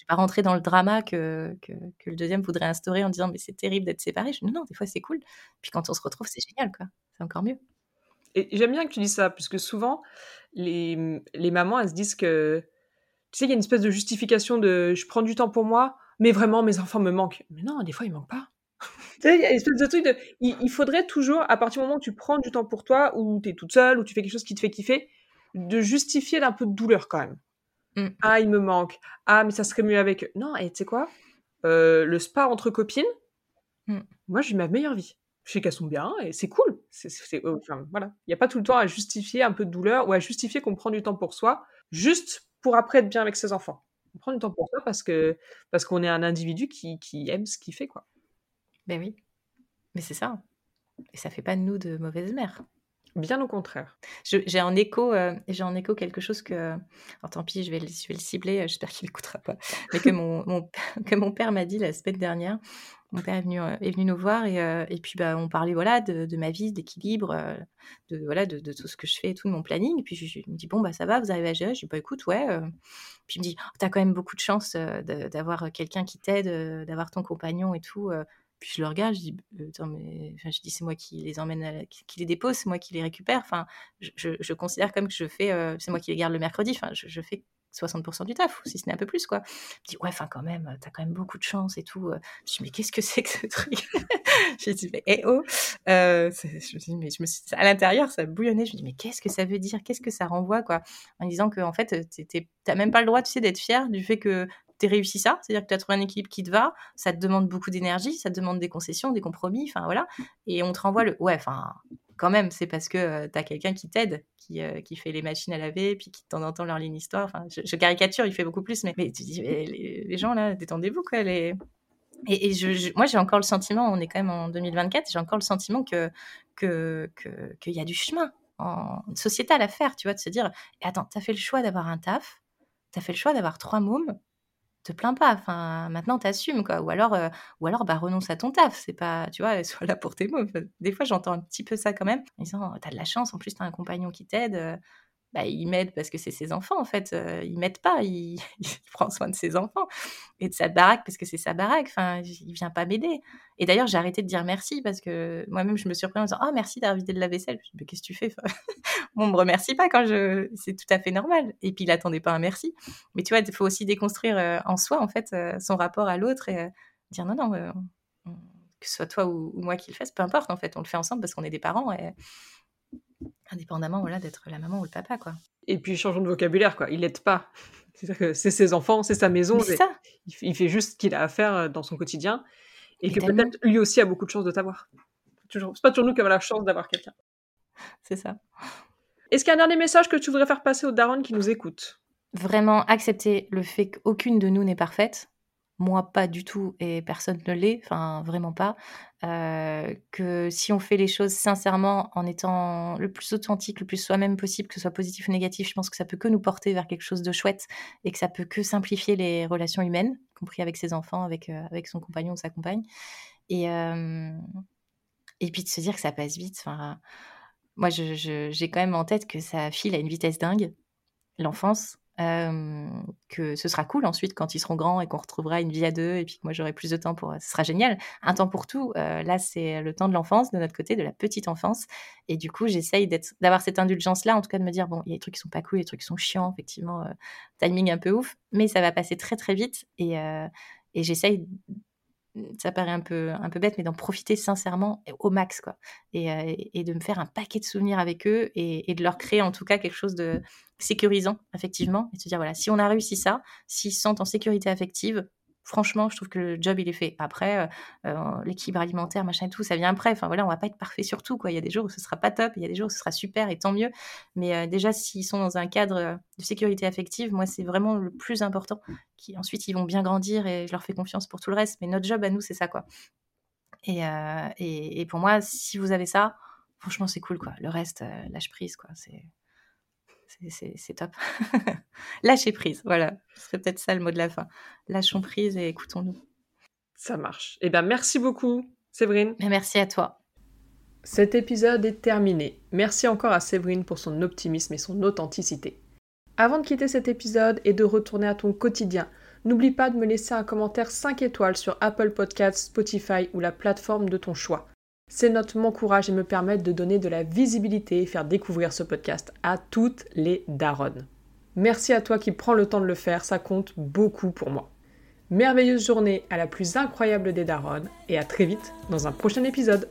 je vais pas rentrer dans le drama que, que, que le deuxième voudrait instaurer en disant mais c'est terrible d'être séparés. Je, non, des fois c'est cool. Puis quand on se retrouve, c'est génial, quoi. C'est encore mieux. Et j'aime bien que tu dis ça, puisque souvent, les, mamans, elles se disent que. Tu sais, il y a une espèce de justification de je prends du temps pour moi, mais vraiment, mes enfants me manquent. Mais non, des fois, ils manquent pas. tu sais, il y a une espèce de truc de. Il faudrait toujours, à partir du moment où tu prends du temps pour toi, ou tu es toute seule, ou tu fais quelque chose qui te fait kiffer, de justifier d'un peu de douleur quand même. Mm. Ah, il me manque. Ah, mais ça serait mieux avec eux. Non, et tu sais quoi? Euh, Le spa entre copines, Mm. moi, j'ai ma meilleure vie. Je sais qu'elles sont bien et c'est cool. C'est, c'est- euh, enfin, voilà. Il n'y a pas tout le temps à justifier un peu de douleur ou à justifier qu'on prend du temps pour soi, juste pour après être bien avec ses enfants. On prend du temps pour soi parce que parce qu'on est un individu qui, qui aime ce qu'il fait, quoi. Ben oui. Mais c'est ça. Et ça fait pas de nous de mauvaises mères. Bien au contraire. J'ai en écho, euh, écho quelque chose que, alors tant pis, je vais je vais le cibler. euh, J'espère qu'il n'écoutera pas. Mais que mon, que mon père m'a dit la semaine dernière. Mon père est venu, euh, nous voir et, et puis bah, on parlait voilà de, ma vie, d'équilibre, de voilà de, tout ce que je fais et tout de mon planning. Et puis je, je me dis bon bah ça va, vous arrivez à gérer? Je dis bah écoute ouais. Puis il me dit oh, t'as quand même beaucoup de chance d'avoir quelqu'un qui t'aide, d'avoir ton compagnon et tout. Euh. Puis je le regarde, je dis, Euh, attends, mais enfin, je dis, c'est moi qui les emmène, à la- qui, les dépose, c'est moi qui les récupère. Enfin, je, je- considère comme que je fais, euh, c'est moi qui les garde le mercredi. Enfin, je, je fais 60% du taf, ou si ce n'est un peu plus, quoi. Je dis, ouais, enfin, quand même, t'as quand même beaucoup de chance et tout. Je dis, mais qu'est-ce que c'est que ce truc? J'ai dit, mais eh oh Euh, Je me dit, mais je me suis, à l'intérieur, ça bouillonnait. Je me dis, mais qu'est-ce que ça veut dire? Qu'est-ce que ça renvoie, quoi En disant que, en fait, t'as même pas le droit, tu sais, d'être fier du fait que t'es réussi ça, c'est-à-dire que tu as trouvé un équilibre qui te va, ça te demande beaucoup d'énergie, ça te demande des concessions, des compromis, enfin voilà, et on te renvoie le ouais, enfin quand même, c'est parce que tu as quelqu'un qui t'aide, qui, euh, qui fait les machines à laver, puis qui de temps en temps leur lit une histoire. Enfin, je, caricature, il fait beaucoup plus, mais, mais tu dis, mais les, gens là, détendez-vous quoi. Les... Et, et je, moi, j'ai encore le sentiment, on est quand même en 2024, j'ai encore le sentiment que que que- qu'il y a du chemin en sociétal à faire, tu vois, de se dire, attends, t'as fait le choix d'avoir un taf, t'as fait le choix d'avoir trois mômes, te plains pas. Enfin, maintenant, t'assumes, quoi. Ou alors, euh, ou alors, bah, renonce à ton taf. C'est pas, tu vois, sois là pour tes mots. Des fois, j'entends un petit peu ça quand même. En disant, t'as de la chance, en plus, t'as un compagnon qui t'aide. Bah, il m'aide parce que c'est ses enfants, en fait. Euh, il m'aide pas, il... prend soin de ses enfants et de sa baraque parce que c'est sa baraque. Enfin, il vient pas m'aider. Et d'ailleurs, j'ai arrêté de dire merci parce que moi-même, je me suis repris en disant, oh, merci d'avoir vidé le lave-vaisselle. Je dis, mais qu'est-ce que tu fais On me remercie pas quand je. C'est tout à fait normal. Et puis, il attendait pas un merci. Mais tu vois, il faut aussi déconstruire en soi, en fait, son rapport à l'autre et dire non, non, on- que ce soit toi ou, moi qui le fasse, peu importe, en fait, on le fait ensemble parce qu'on est des parents indépendamment, voilà, d'être la maman ou le papa, quoi. Et puis, changeons de vocabulaire, quoi. Il l'aide pas. C'est-à-dire que c'est ses enfants, c'est sa maison. Mais c'est- ça, Il, fait juste ce qu'il a à faire euh, dans son quotidien. Et que peut-être lui aussi a beaucoup de chance de t'avoir. Toujours- C'est pas toujours nous qui avons la chance d'avoir quelqu'un. c'est ça. Est-ce qu'il y a un dernier message que tu voudrais faire passer aux darons qui nous écoutent? Vraiment accepter le fait qu'aucune de nous n'est parfaite. Moi pas du tout et personne ne l'est, enfin vraiment pas. Euh, que si on fait les choses sincèrement, en étant le plus authentique, le plus soi-même possible, que ce soit positif ou négatif, je pense que ça peut que nous porter vers quelque chose de chouette et que ça peut que simplifier les relations humaines, y compris avec ses enfants, avec, euh, avec son compagnon ou sa compagne. Et, euh, et puis de se dire que ça passe vite. Enfin, moi, j'ai quand même en tête que ça file à une vitesse dingue, l'enfance que ce sera cool ensuite quand ils seront grands et qu'on retrouvera une vie à deux et puis que moi j'aurai plus de temps pour... Ce sera génial. Un temps pour tout. là, c'est le temps de l'enfance, de notre côté, de la petite enfance. Et du coup, j'essaye d'avoir cette indulgence-là, en tout cas de me dire, bon, il y a des trucs qui sont pas cool, des trucs qui sont chiants, effectivement, timing un peu ouf, mais ça va passer très très vite. Et, et j'essaye ça paraît un peu, un peu bête, mais d'en profiter sincèrement au max, quoi. Et, euh, et, de me faire un paquet de souvenirs avec eux et, et, de leur créer en tout cas quelque chose de sécurisant, effectivement, et de se dire, voilà, si on a réussi ça, s'ils se sentent en sécurité affective, franchement, je trouve que le job, il est fait. Après, euh, euh, l'équilibre alimentaire, machin et tout, ça vient après. Enfin, voilà, on va pas être parfait sur tout. Il y a des jours où ce sera pas top, il y a des jours où ce sera super et tant mieux. Mais euh, déjà, s'ils sont dans un cadre de sécurité affective, moi, c'est vraiment le plus important. Qui, ensuite, ils vont bien grandir et je leur fais confiance pour tout le reste. Mais notre job à nous, c'est ça, quoi. Et, et, et, pour moi, si vous avez ça, franchement, c'est cool, quoi. Le reste, lâche prise, quoi. C'est c'est top. Lâcher prise, voilà. Ce serait peut-être ça le mot de la fin. Lâchons prise et écoutons-nous. Ça marche. Eh bien, merci beaucoup, Séverine. merci à toi. Cet épisode est terminé. Merci encore à Séverine pour son optimisme et son authenticité. Avant de quitter cet épisode et de retourner à ton quotidien, n'oublie pas de me laisser un commentaire 5 étoiles sur Apple Podcasts, Spotify ou la plateforme de ton choix. Ces notes m'encouragent et me permettent de donner de la visibilité et faire découvrir ce podcast à toutes les daronnes. Merci à toi qui prends le temps de le faire, ça compte beaucoup pour moi. Merveilleuse journée à la plus incroyable des daronnes et à très vite dans un prochain épisode.